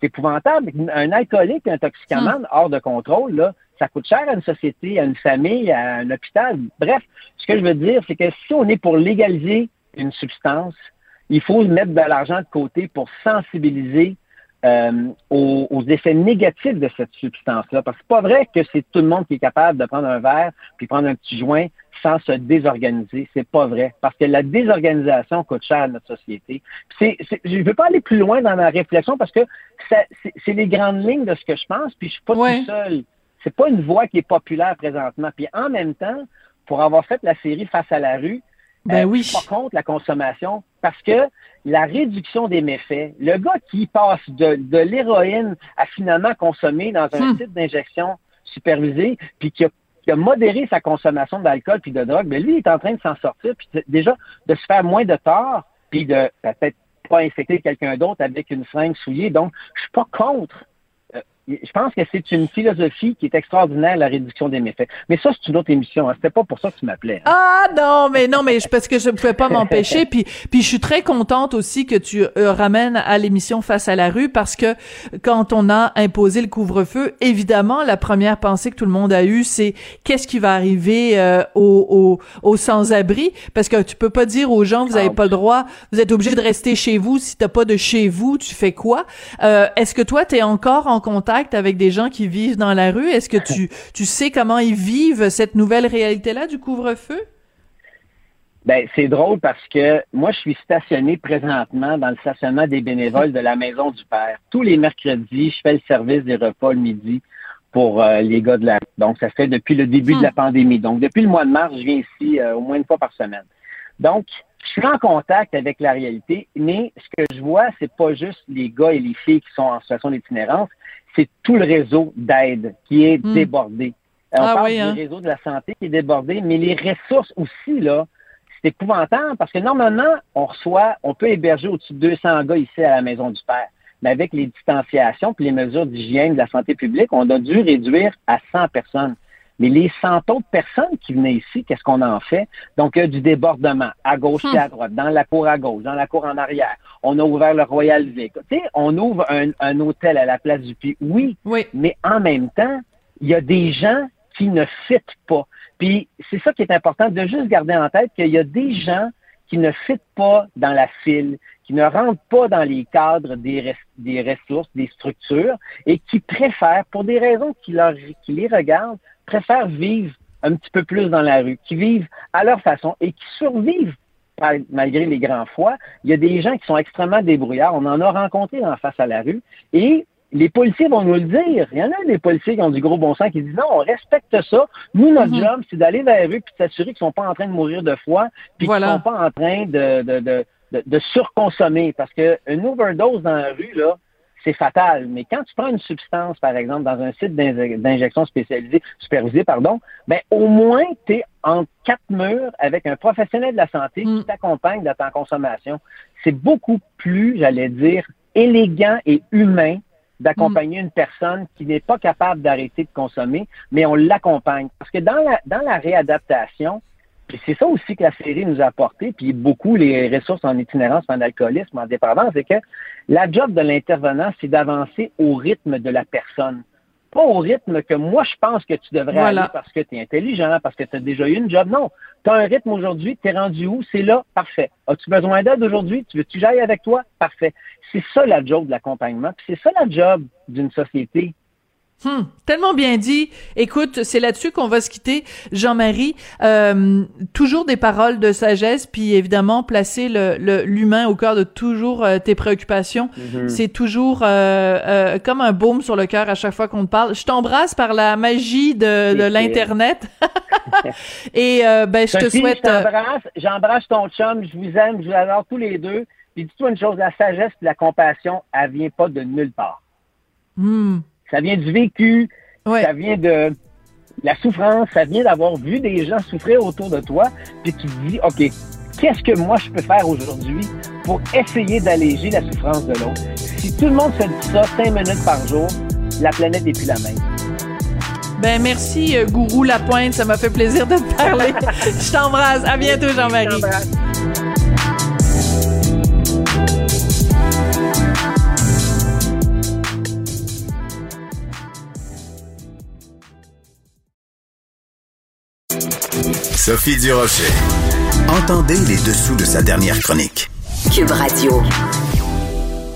c'est épouvantable. Un alcoolique, un toxicomane hmm. hors de contrôle, là, ça coûte cher à une société, à une famille, à un hôpital. Bref, ce que je veux dire, c'est que si on est pour légaliser une substance, il faut mettre de l'argent de côté pour sensibiliser euh, aux, effets négatifs de cette substance-là. Parce que c'est pas vrai que c'est tout le monde qui est capable de prendre un verre puis prendre un petit joint sans se désorganiser. C'est pas vrai. Parce que la désorganisation coûte cher à notre société. C'est, je ne veux pas aller plus loin dans ma réflexion parce que c'est, les grandes lignes de ce que je pense, puis je suis pas tout seul. C'est pas une voix qui est populaire présentement. Puis en même temps, pour avoir fait la série Face à la rue, ben euh, oui. je suis pas contre la consommation parce que la réduction des méfaits, le gars qui passe de, de l'héroïne à finalement consommer dans un hmm. site d'injection supervisé, puis qui a, qui a, modéré sa consommation d'alcool puis de drogue, mais ben lui, il est en train de s'en sortir, puis déjà de se faire moins de tort, puis de peut-être pas infecter quelqu'un d'autre avec une fringue souillée. Donc, je suis pas contre je pense que c'est une philosophie qui est extraordinaire, la réduction des méfaits. Mais ça, c'est une autre émission. Hein. C'était pas pour ça que tu m'appelais. Hein. Ah non, mais non, mais parce que je ne pouvais pas m'empêcher. puis, puis je suis très contente aussi que tu euh, ramènes à l'émission Face à la rue parce que quand on a imposé le couvre-feu, évidemment, la première pensée que tout le monde a eue, c'est qu'est-ce qui va arriver euh, aux, aux, sans-abri? Parce que tu peux pas dire aux gens, vous avez pas le droit, vous êtes obligé de rester chez vous. Si t'as pas de chez vous, tu fais quoi? Euh, Est-ce que toi, tu es encore en contact avec des gens qui vivent dans la rue? Est-ce que tu, tu sais comment ils vivent cette nouvelle réalité-là du couvre-feu? Ben, c'est drôle parce que moi, je suis stationné présentement dans le stationnement des bénévoles de la Maison du Père. Tous les mercredis, je fais le service des repas le midi pour euh, les gars de la rue. Donc, ça fait depuis le début de la hmm. pandémie. Donc, depuis le mois de mars, je viens ici euh, au moins une fois par semaine. Donc, je suis en contact avec la réalité, mais ce que je vois, c'est pas juste les gars et les filles qui sont en situation d'itinérance, c'est tout le réseau d'aide qui est hmm. débordé. Euh, on ah parle du hein? réseau de la santé qui est débordé, mais les ressources aussi, là, c'est épouvantable parce que normalement, on reçoit, on peut héberger au-dessus de 200 gars ici à la Maison du Père. Mais avec les distanciations et les mesures d'hygiène de la santé publique, on a dû réduire à 100 personnes. Mais les cent autres personnes qui venaient ici, qu'est-ce qu'on en fait? Donc, il y a du débordement à gauche et à hmm. droite, dans la cour à gauche, dans la cour en arrière. On a ouvert le Royal Vic. Tu sais, on ouvre un, hôtel à la place du Puy. Oui, oui, mais en même temps, il y a des gens qui ne fitent pas. Puis, c'est ça qui est important, de juste garder en tête qu'il y a des gens qui ne fitent pas dans la file, qui ne rentrent pas dans les cadres des, des ressources, des structures, et qui préfèrent, pour des raisons qui, leur, qui les regardent, préfèrent vivre un petit peu plus dans la rue, qui vivent à leur façon et qui survivent malgré les grands foies. Il y a des gens qui sont extrêmement débrouillards. On en a rencontré en face à la rue. Et les policiers vont nous le dire. Il y en a des policiers qui ont du gros bon sens qui disent non, on respecte ça. Nous, notre mm-hmm. job, c'est d'aller vers la rue et de s'assurer qu'ils ne sont pas en train de mourir de froid puis qu'ils ne sont pas en train de, de, de, de surconsommer. Parce qu'une overdose dans la rue, là, c'est fatal. Mais quand tu prends une substance, par exemple, dans un site d'injection spécialisé, supervisé, pardon, ben au moins tu es en quatre murs avec un professionnel de la santé qui mm. t'accompagne dans ta consommation. C'est beaucoup plus, j'allais dire, élégant et humain d'accompagner une personne qui n'est pas capable d'arrêter de consommer, mais on l'accompagne. Parce que dans la, dans la réadaptation, puis c'est ça aussi que la série nous a apporté, puis beaucoup les ressources en itinérance, en alcoolisme, en dépendance, c'est que la job de l'intervenant, c'est d'avancer au rythme de la personne. Pas au rythme que moi je pense que tu devrais aller parce que tu es intelligent, parce que tu as déjà eu une job. Non. Tu as un rythme aujourd'hui, tu es rendu où? C'est là, parfait. As-tu besoin d'aide aujourd'hui? Tu veux-tu que j'aille avec toi? Parfait. C'est ça la job de l'accompagnement. Puis c'est ça la job d'une société. Hmm, tellement bien dit. Écoute, c'est là-dessus qu'on va se quitter, Jean-Marie. Euh, toujours des paroles de sagesse, puis évidemment placer le l'humain au cœur de toujours euh, tes préoccupations. Mm-hmm. C'est toujours euh, comme un baume sur le cœur à chaque fois qu'on te parle. Je t'embrasse par la magie de, de l'internet. Et ben je te souhaite. J'embrasse, j'embrasse ton chum. Je vous aime, je vous adore tous les deux. Puis dis-toi une chose, la sagesse, et la compassion, elle vient pas de nulle part. Hmm. Ça vient du vécu, ça vient de la souffrance, ça vient d'avoir vu des gens souffrir autour de toi, puis tu te dis, OK, qu'est-ce que moi je peux faire aujourd'hui pour essayer d'alléger la souffrance de l'autre? Si tout le monde se dit ça cinq minutes par jour, la planète n'est plus la même. Ben merci, euh, Gourou Lapointe. Ça m'a fait plaisir de te parler. je t'embrasse. À bientôt, Jean-Marie. Sophie Durocher. Entendez les dessous de sa dernière chronique. Cube Radio.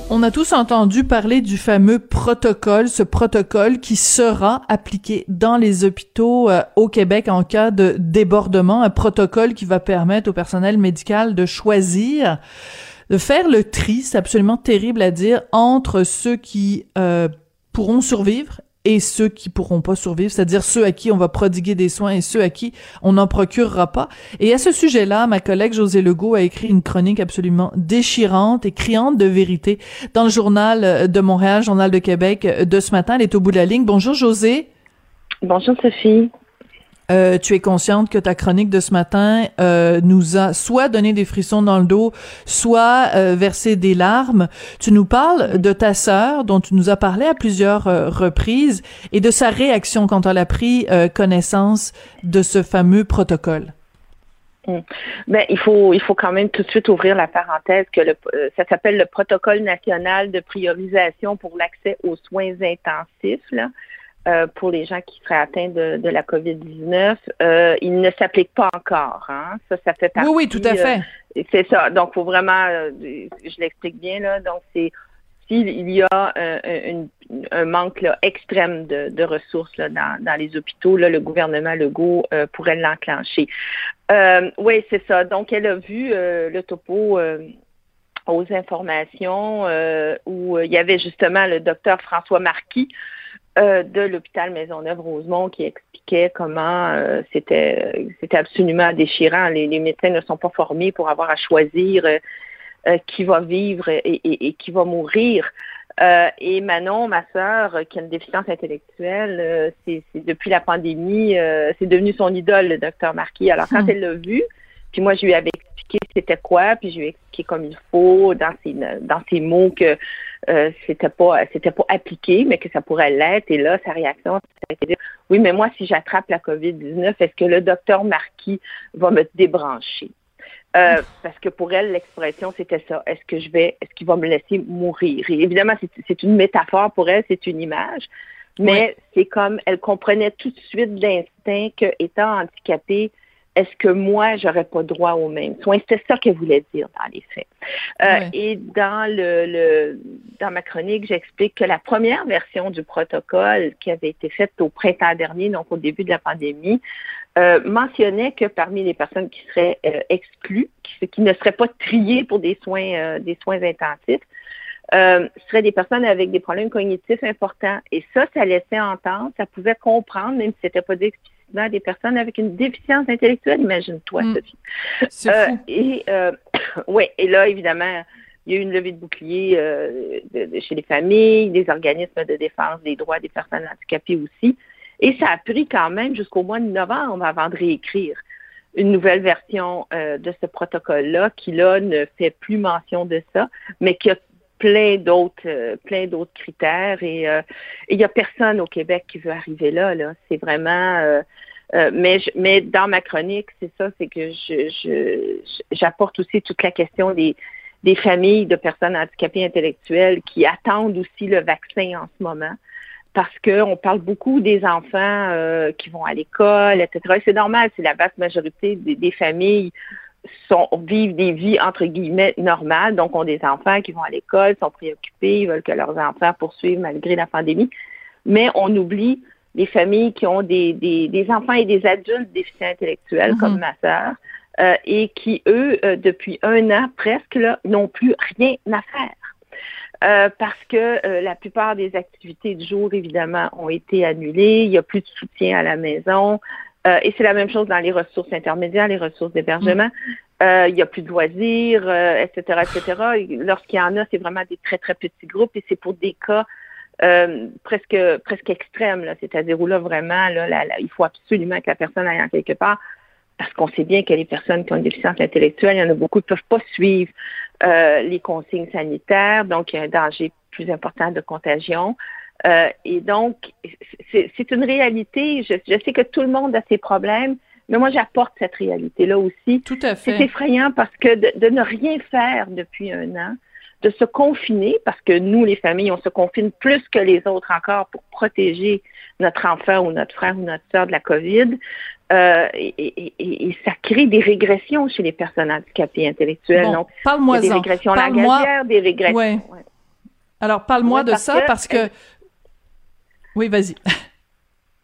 On a tous entendu parler du fameux protocole, ce protocole qui sera appliqué dans les hôpitaux euh, au Québec en cas de débordement, un protocole qui va permettre au personnel médical de choisir, de faire le tri, c'est absolument terrible à dire, entre ceux qui euh, pourront survivre et ceux qui pourront pas survivre, c'est-à-dire ceux à qui on va prodiguer des soins et ceux à qui on n'en procurera pas. Et à ce sujet-là, ma collègue José Legault a écrit une chronique absolument déchirante et criante de vérité dans le journal de Montréal, journal de Québec de ce matin. Elle est au bout de la ligne. Bonjour José. Bonjour Sophie. Euh, tu es consciente que ta chronique de ce matin euh, nous a soit donné des frissons dans le dos, soit euh, versé des larmes. Tu nous parles de ta sœur, dont tu nous as parlé à plusieurs reprises, et de sa réaction quand elle a pris connaissance de ce fameux protocole. Hmm. Ben, il faut il faut quand même tout de suite ouvrir la parenthèse que le, ça s'appelle le protocole national de priorisation pour l'accès aux soins intensifs. Là. Euh, pour les gens qui seraient atteints de, la COVID-19. Euh, il ne s'applique pas encore. Hein? Ça, ça fait partie. Oui, oui, tout à fait. Euh, c'est ça. Donc, faut vraiment, je l'explique bien là. Donc, c'est s'il y a un, manque extrême de, ressources dans, les hôpitaux, là, le gouvernement Legault pourrait l'enclencher. oui, c'est ça. Donc, elle a vu le topo aux informations où il y avait justement le docteur François Marquis, euh, de l'hôpital Maisonneuve-Rosemont qui expliquait comment euh, c'était c'était absolument déchirant. Les, médecins ne sont pas formés pour avoir à choisir euh, qui va vivre et, qui va mourir. et Manon, ma sœur, qui a une déficience intellectuelle, c'est depuis la pandémie, c'est devenu son idole, le docteur Marquis. Alors quand hmm. elle l'a vu, puis moi je lui avais expliqué c'était quoi, puis je lui ai expliqué comme il faut dans ses dans ses mots que euh, c'était pas c'était pas appliqué, mais que ça pourrait l'être. Et là, sa réaction, c'était de dire oui, mais moi, si j'attrape la COVID-19, est-ce que le docteur Marquis va me débrancher? Euh, parce que pour elle, l'expression, c'était ça. Est-ce que je vais, est-ce qu'il va me laisser mourir? Et évidemment, c'est une métaphore pour elle, c'est une image. Mais c'est comme, elle comprenait tout de suite l'instinct qu'étant handicapée, est-ce que moi, j'aurais pas droit aux mêmes soins? C'était ça qu'elle voulait dire dans les faits. Euh, et dans le, dans ma chronique, j'explique que la première version du protocole qui avait été faite au printemps dernier, donc au début de la pandémie, euh, mentionnait que parmi les personnes qui seraient euh, exclues, qui, ne seraient pas triées pour des soins, des soins intensifs, ce seraient des personnes avec des problèmes cognitifs importants. Et ça, ça laissait entendre, ça pouvait comprendre, même si c'était pas dit des personnes avec une déficience intellectuelle, imagine-toi, mm. Sophie. Euh, et euh, ouais, et là, évidemment, il y a eu une levée de bouclier euh, chez les familles, des organismes de défense des droits des personnes handicapées aussi. Et ça a pris quand même jusqu'au mois de novembre avant de réécrire une nouvelle version de ce protocole-là qui, là, ne fait plus mention de ça, mais qui a plein d'autres plein d'autres critères et il n'y a personne au Québec qui veut arriver là. là. C'est vraiment mais mais dans ma chronique, c'est ça, c'est que je j'apporte aussi toute la question des des familles de personnes handicapées intellectuelles qui attendent aussi le vaccin en ce moment parce qu'on parle beaucoup des enfants euh, qui vont à l'école, etc. C'est normal, c'est la vaste majorité des, familles sont, vivent des vies entre guillemets normales, donc ont des enfants qui vont à l'école, sont préoccupés, veulent que leurs enfants poursuivent malgré la pandémie. Mais on oublie les familles qui ont des, des, enfants et des adultes déficients intellectuels, comme mm-hmm. ma sœur, euh, et qui, eux, euh, depuis un an presque, n'ont plus rien à faire. Euh, parce que la plupart des activités du jour, évidemment, ont été annulées. Il n'y a plus de soutien à la maison. Et c'est la même chose dans les ressources intermédiaires, les ressources d'hébergement. il n'y a plus de loisirs, etc., etc. Lorsqu'il y en a, c'est vraiment des très, très petits groupes et c'est pour des cas presque presque extrêmes. C'est-à-dire où là, vraiment, là, il faut absolument que la personne aille en quelque part parce qu'on sait bien que les personnes qui ont une déficience intellectuelle, il y en a beaucoup qui ne peuvent pas suivre euh, les consignes sanitaires, donc il y a un danger plus important de contagion. Euh, et donc, c'est une réalité. Je, sais que tout le monde a ses problèmes, mais moi, j'apporte cette réalité-là aussi. Tout à fait. C'est effrayant parce que de, ne rien faire depuis un an, de se confiner, parce que nous, les familles, on se confine plus que les autres encore pour protéger notre enfant ou notre frère ou notre soeur de la COVID, euh, et, ça crée des régressions chez les personnes handicapées intellectuelles. Donc, parle-moi des régressions langagières, des régressions. Alors, parle-moi de ça parce que. Oui, vas-y.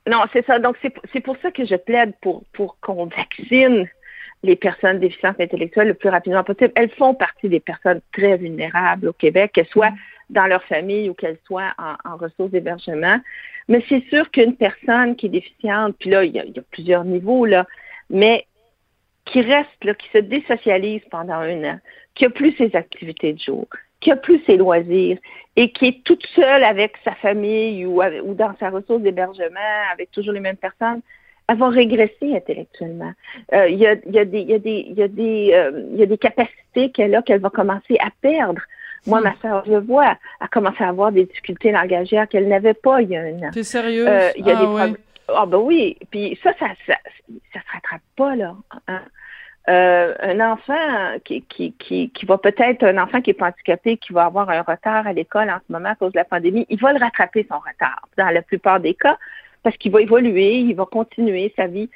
Non, c'est ça. Donc, c'est pour ça que je plaide pour, pour qu'on vaccine les personnes déficientes intellectuelles le plus rapidement possible. Elles font partie des personnes très vulnérables au Québec, qu'elles soient mm. dans leur famille ou qu'elles soient en, en ressources d'hébergement. Mais c'est sûr qu'une personne qui est déficiente, puis là, il y, a, plusieurs niveaux, là, mais qui reste, là, qui se désocialise pendant un an, qui a plus ses activités de jour, qui a plus ses loisirs et qui est toute seule avec sa famille ou, ou dans sa ressource d'hébergement avec toujours les mêmes personnes, elle va régresser intellectuellement. Euh, il y, a, y, a des, y, a des, y, a des, euh, y a des capacités qu'elle a qu'elle va commencer à perdre. Moi, ma soeur, je vois, a commencé à avoir des difficultés langagières qu'elle n'avait pas il y a un an. T'es sérieux? Euh, il y a ah, des Ah ben oui, puis ça, ça, ça, ça se rattrape pas là. Hein. Euh, un enfant qui, qui, qui, qui va peut-être, un enfant qui est pas handicapé, qui va avoir un retard à l'école en ce moment à cause de la pandémie, il va le rattraper son retard dans la plupart des cas parce qu'il va évoluer, il va continuer sa vie.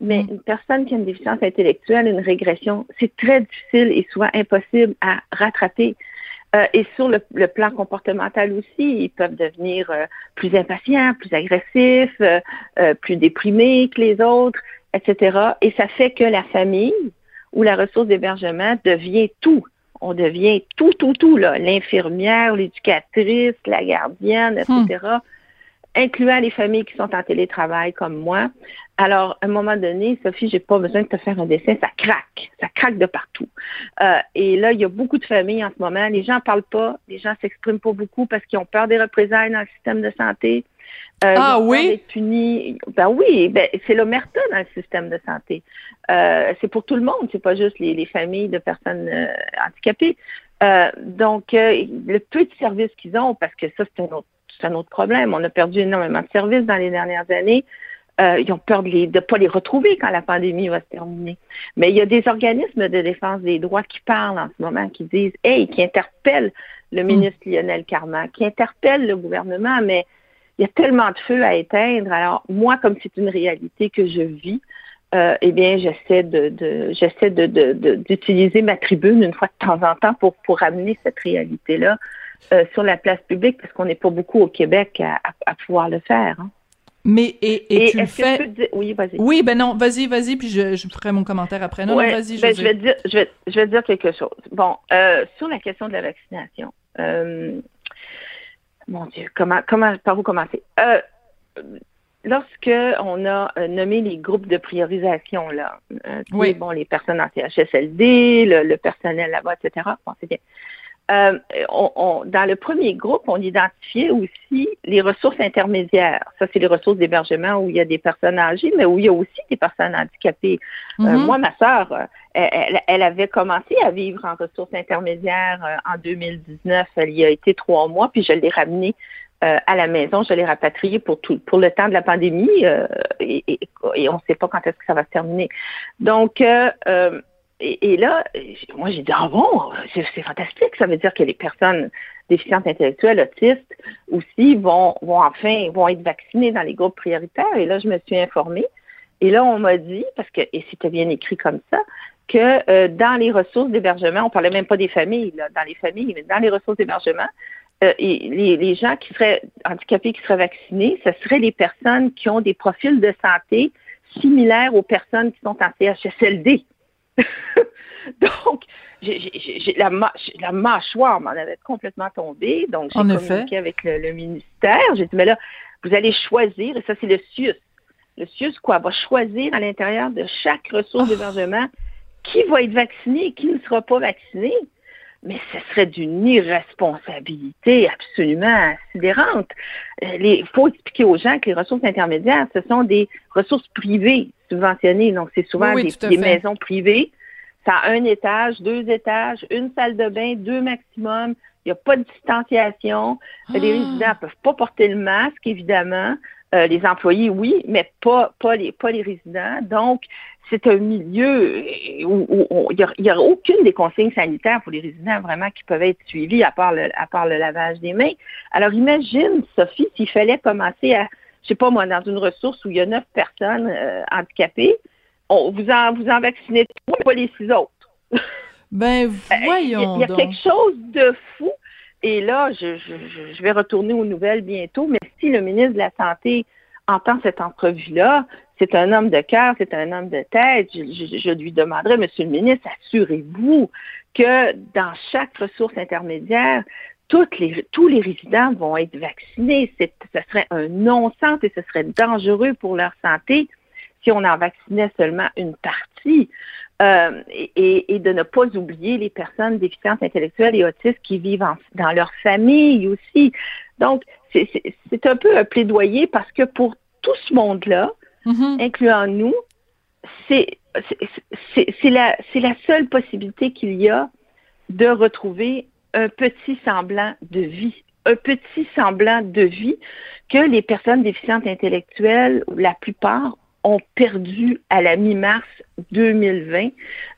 Mais mm. une personne qui a une déficience intellectuelle, une régression, c'est très difficile et soit impossible à rattraper. Euh, et sur le, plan comportemental aussi, ils peuvent devenir euh, plus impatients, plus agressifs, euh, plus déprimés que les autres, etc. Et ça fait que la famille ou la ressource d'hébergement devient tout. On devient tout, tout, tout, là. L'infirmière, l'éducatrice, la gardienne, etc incluant les familles qui sont en télétravail comme moi. Alors, à un moment donné, Sophie, j'ai pas besoin de te faire un dessin, ça craque, ça craque de partout. Euh, et là, il y a beaucoup de familles en ce moment. Les gens parlent pas, les gens s'expriment pas beaucoup parce qu'ils ont peur des représailles dans le système de santé. Euh, ah oui? Ben oui, ben, c'est l'omerta dans le système de santé. Euh, c'est pour tout le monde, c'est pas juste les, les, familles de personnes euh, handicapées. Donc, le peu de services qu'ils ont, parce que ça, c'est un autre c'est un autre problème. On a perdu énormément de services dans les dernières années. Euh, ils ont peur de ne pas les retrouver quand la pandémie va se terminer. Mais il y a des organismes de défense des droits qui parlent en ce moment, qui disent, hey, qui interpellent le hmm. ministre Lionel Carman, qui interpellent le gouvernement, mais il y a tellement de feux à éteindre. Alors, moi, comme c'est une réalité que je vis, euh, eh bien, j'essaie de, j'essaie de, d'utiliser ma tribune une fois de temps en temps pour, pour amener cette réalité-là euh, sur la place publique parce qu'on n'est pas beaucoup au Québec à, pouvoir le faire. Hein. Mais et, et, tu le fais. Oui, vas-y. Oui, ben non, vas-y, vas-y, puis je, je, ferai mon commentaire après. Non, vas-y. Ben, je vais dire, je vais, je vais dire quelque chose. Bon, euh, sur la question de la vaccination. Euh, mon Dieu, comment, comment, par où commencer? Euh, Lorsque on a nommé les groupes de priorisation là, oui. bon, les personnes en CHSLD, le, le personnel là-bas, etc. Bon, c'est bien. Euh, on, dans le premier groupe, on identifiait aussi les ressources intermédiaires. Ça, c'est les ressources d'hébergement où il y a des personnes âgées, mais où il y a aussi des personnes handicapées. Euh, mm-hmm. moi, ma sœur, euh, elle, elle, avait commencé à vivre en ressources intermédiaires en 2019. Elle y a été trois mois, puis je l'ai ramenée à la maison. Je l'ai rapatriée pour tout, pour le temps de la pandémie et, et, on ne sait pas quand est-ce que ça va se terminer. Donc, et, là, moi, j'ai dit, ah bon, c'est fantastique. Ça veut dire que les personnes déficientes intellectuelles, autistes, aussi, vont, vont enfin, vont être vaccinées dans les groupes prioritaires. Et là, je me suis informée. Et là, on m'a dit, parce que, et c'était bien écrit comme ça, que euh, dans les ressources d'hébergement, on parlait même pas des familles, là, dans les familles, mais dans les ressources d'hébergement, euh, et les, les, gens qui seraient handicapés, qui seraient vaccinés, ce seraient les personnes qui ont des profils de santé similaires aux personnes qui sont en CHSLD. donc, j'ai, la, la, mâchoire m'en avait complètement tombé. Donc, j'ai communiqué avec le, ministère. J'ai dit, mais là, vous allez choisir, et ça, c'est le CIUS. Le CIUS, quoi, va choisir à l'intérieur de chaque ressource oh. d'hébergement qui va être vacciné et qui ne sera pas vacciné. Mais ce serait d'une irresponsabilité absolument sidérante. Euh, il faut expliquer aux gens que les ressources intermédiaires, ce sont des ressources privées Donc, c'est souvent des, maisons privées. Ça a un étage, deux étages, une salle de bain, deux maximum. Il n'y a pas de distanciation. Les ah. résidents ne peuvent pas porter le masque, évidemment. Euh, les employés, oui, mais pas, pas, les, pas les résidents. Donc, c'est un milieu où il n'y a, aucune des consignes sanitaires pour les résidents vraiment qui peuvent être suivies à part le, à part le lavage des mains. Alors, imagine, Sophie, s'il fallait commencer à, je sais pas moi, dans une ressource où il y a neuf personnes euh, handicapées, on, vous en, vous en vaccinez trois, pas les six autres. Ben, voyons. Il y, a, quelque chose de fou. Et là, je, je, je vais retourner aux nouvelles bientôt, mais si le ministre de la Santé entend cette entrevue-là, c'est un homme de cœur, c'est un homme de tête. Je, lui demanderai, Monsieur le ministre, assurez-vous que dans chaque ressource intermédiaire, toutes les, tous les résidents vont être vaccinés. Ce serait un non-sens et ce serait dangereux pour leur santé si on en vaccinait seulement une partie. Euh, et, de ne pas oublier les personnes déficientes intellectuelles et autistes qui vivent dans leur famille aussi. Donc, c'est un peu un plaidoyer parce que pour tout ce monde-là, mm-hmm. incluant nous, c'est la, la seule possibilité qu'il y a de retrouver un petit semblant de vie, un petit semblant de vie que les personnes déficientes intellectuelles, la plupart, ont perdu à la mi-mars 2020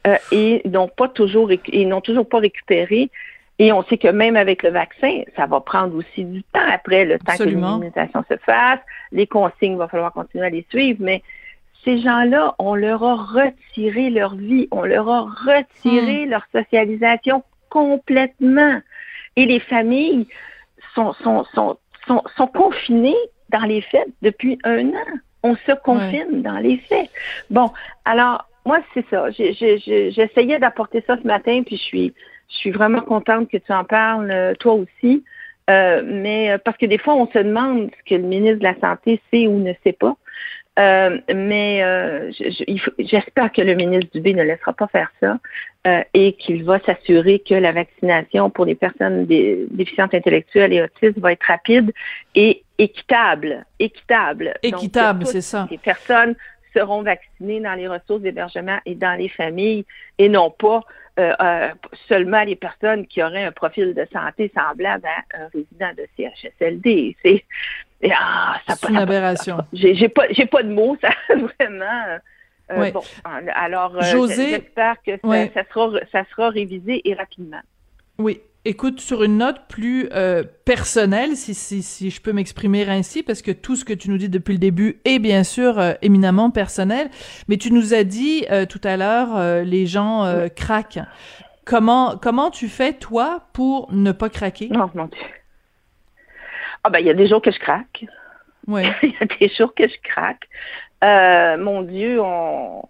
euh, et n'ont pas toujours et n'ont toujours pas récupéré. Et on sait que même avec le vaccin, ça va prendre aussi du temps après le temps que l'immunisation se fasse. Les consignes, il va falloir continuer à les suivre, mais ces gens-là, on leur a retiré leur vie, on leur a retiré hmm. leur socialisation complètement. Et les familles sont, sont, sont, sont, sont confinées dans les fêtes depuis un an. On se confine dans les faits. Bon, alors, moi, c'est ça. J'essayais d'apporter ça ce matin, puis je suis, je suis vraiment contente que tu en parles, euh, toi aussi. Euh, mais euh, parce que des fois, on se demande ce que le ministre de la Santé sait ou ne sait pas. Euh, mais euh, j'espère que le ministre Dubé ne laissera pas faire ça euh, et qu'il va s'assurer que la vaccination pour les personnes déficientes intellectuelles et autistes va être rapide et équitable. Équitable. Équitable, c'est ça. Les personnes seront vaccinées dans les ressources d'hébergement et dans les familles et non pas seulement les personnes qui auraient un profil de santé semblable à un résident de CHSLD. C'est ah, c'est une aberration. J'ai pas, pas de mots, ça vraiment. Euh, bon, alors, euh, j'espère que ça, sera, ça sera révisé et rapidement. Oui. Écoute, sur une note plus euh, personnelle, si, si, si je peux m'exprimer ainsi, parce que tout ce que tu nous dis depuis le début est bien sûr éminemment personnel, mais tu nous as dit tout à l'heure, les gens craquent. Comment, comment tu fais, toi, pour ne pas craquer? Non, mon Dieu. Ah ben, il y a des jours que je craque. Oui. il y a des jours que je craque. Euh, mon Dieu, on...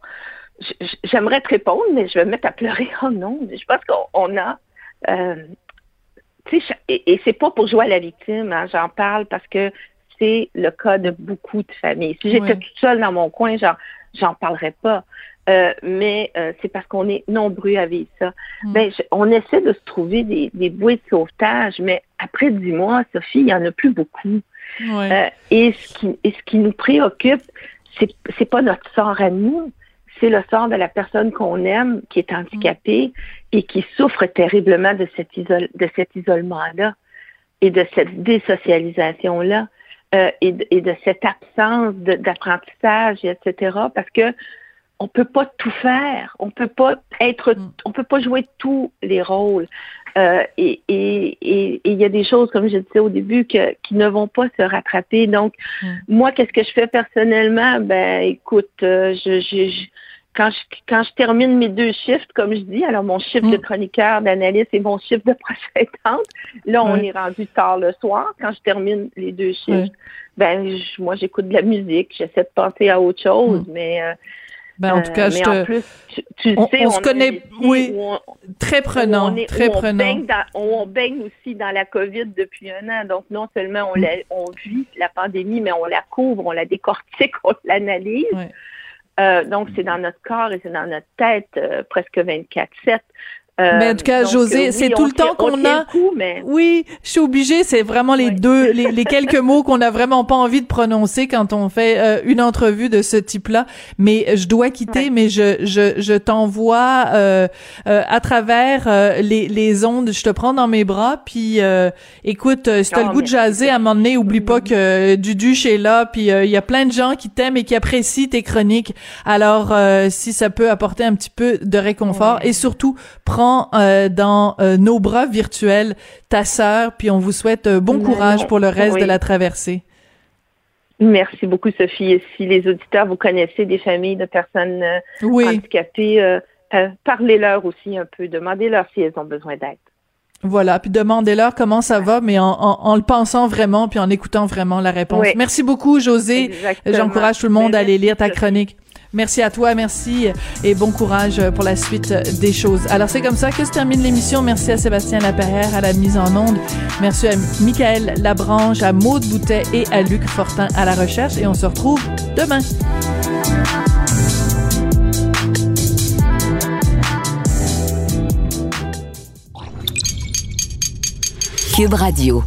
j'aimerais te répondre, mais je vais me mettre à pleurer. Oh non, je pense qu'on a... Euh, et, et c'est pas pour jouer à la victime, hein, j'en parle parce que c'est le cas de beaucoup de familles. Si j'étais toute seule dans mon coin, genre, j'en parlerais pas. Euh, mais euh, c'est parce qu'on est nombreux à vivre ça. Mm. Ben, je- on essaie de se trouver des, des bouées de sauvetage, mais après dix mois, Sophie, il y en a plus beaucoup. Ouais. Euh, et ce qui et ce qui nous préoccupe, c'est c'est pas notre sort à nous, c'est le sort de la personne qu'on aime qui est handicapée et qui souffre terriblement de cet de cet isolement-là et de cette désocialisation là euh, et, de, et de cette absence d'apprentissage, etc. Parce que on peut pas tout faire, on peut pas être, on peut pas jouer tous les rôles. Euh, et et- et- et il y a des choses, comme je disais au début, que, qui ne vont pas se rattraper. Donc, moi, qu'est-ce que je fais personnellement? Ben, écoute, euh, je, je- je- quand, je, quand je termine mes deux shifts, comme je dis, alors mon shift de chroniqueur, d'analyste et mon shift de prochaine tente, là, on est rendu tard le soir. Quand je termine les deux shifts, ben, je- moi, j'écoute de la musique, j'essaie de penser à autre chose, mais... euh, Ben, en tout cas, euh, je te- en plus, tu, tu On- sais, on se connaît- oui, on- Très prenant, on est- très prenant. baigne dans- on baigne aussi dans la COVID depuis un an. Donc, non seulement Mm. on, la, on vit la pandémie, mais on la couvre, on la décortique, on l'analyse. Euh, donc, c'est dans notre corps et c'est dans notre tête euh, presque 24-7. Euh, Mais en tout cas, José, euh, c'est tout le temps qu'on a. le coup, mais... Oui, je suis obligée. C'est vraiment les deux, les, les quelques mots qu'on a vraiment pas envie de prononcer quand on fait euh, une entrevue de ce type-là. Mais je dois quitter, mais je je je t'envoie euh, euh, à travers euh, les les ondes. Je te prends dans mes bras, puis euh, écoute, si t'as le goût de jaser à un moment donné, oublie pas que Duduche est là, puis euh, il y a plein de gens qui t'aiment et qui apprécient tes chroniques. Alors, euh, si ça peut apporter un petit peu de réconfort, et surtout, prends euh, dans euh, nos bras virtuels ta sœur, puis on vous souhaite euh, bon courage pour le reste Oui. de la traversée. Merci beaucoup, Sophie. Si les auditeurs, vous connaissez des familles de personnes Oui. handicapées, parlez-leur aussi un peu, demandez-leur si elles ont besoin d'aide. Voilà, puis demandez-leur comment ça va, mais en, en, en le pensant vraiment, puis en écoutant vraiment la réponse. Oui. Merci beaucoup, José. J'encourage tout le monde Ben, à aller lire ta chronique. Merci à toi, merci et bon courage pour la suite des choses. Alors c'est comme ça que se termine l'émission. Merci à Sébastien Laperrière à la mise en onde. Merci à Michael Labranche, à Maude Boutet et à Luc Fortin à la recherche et on se retrouve demain. Cube Radio.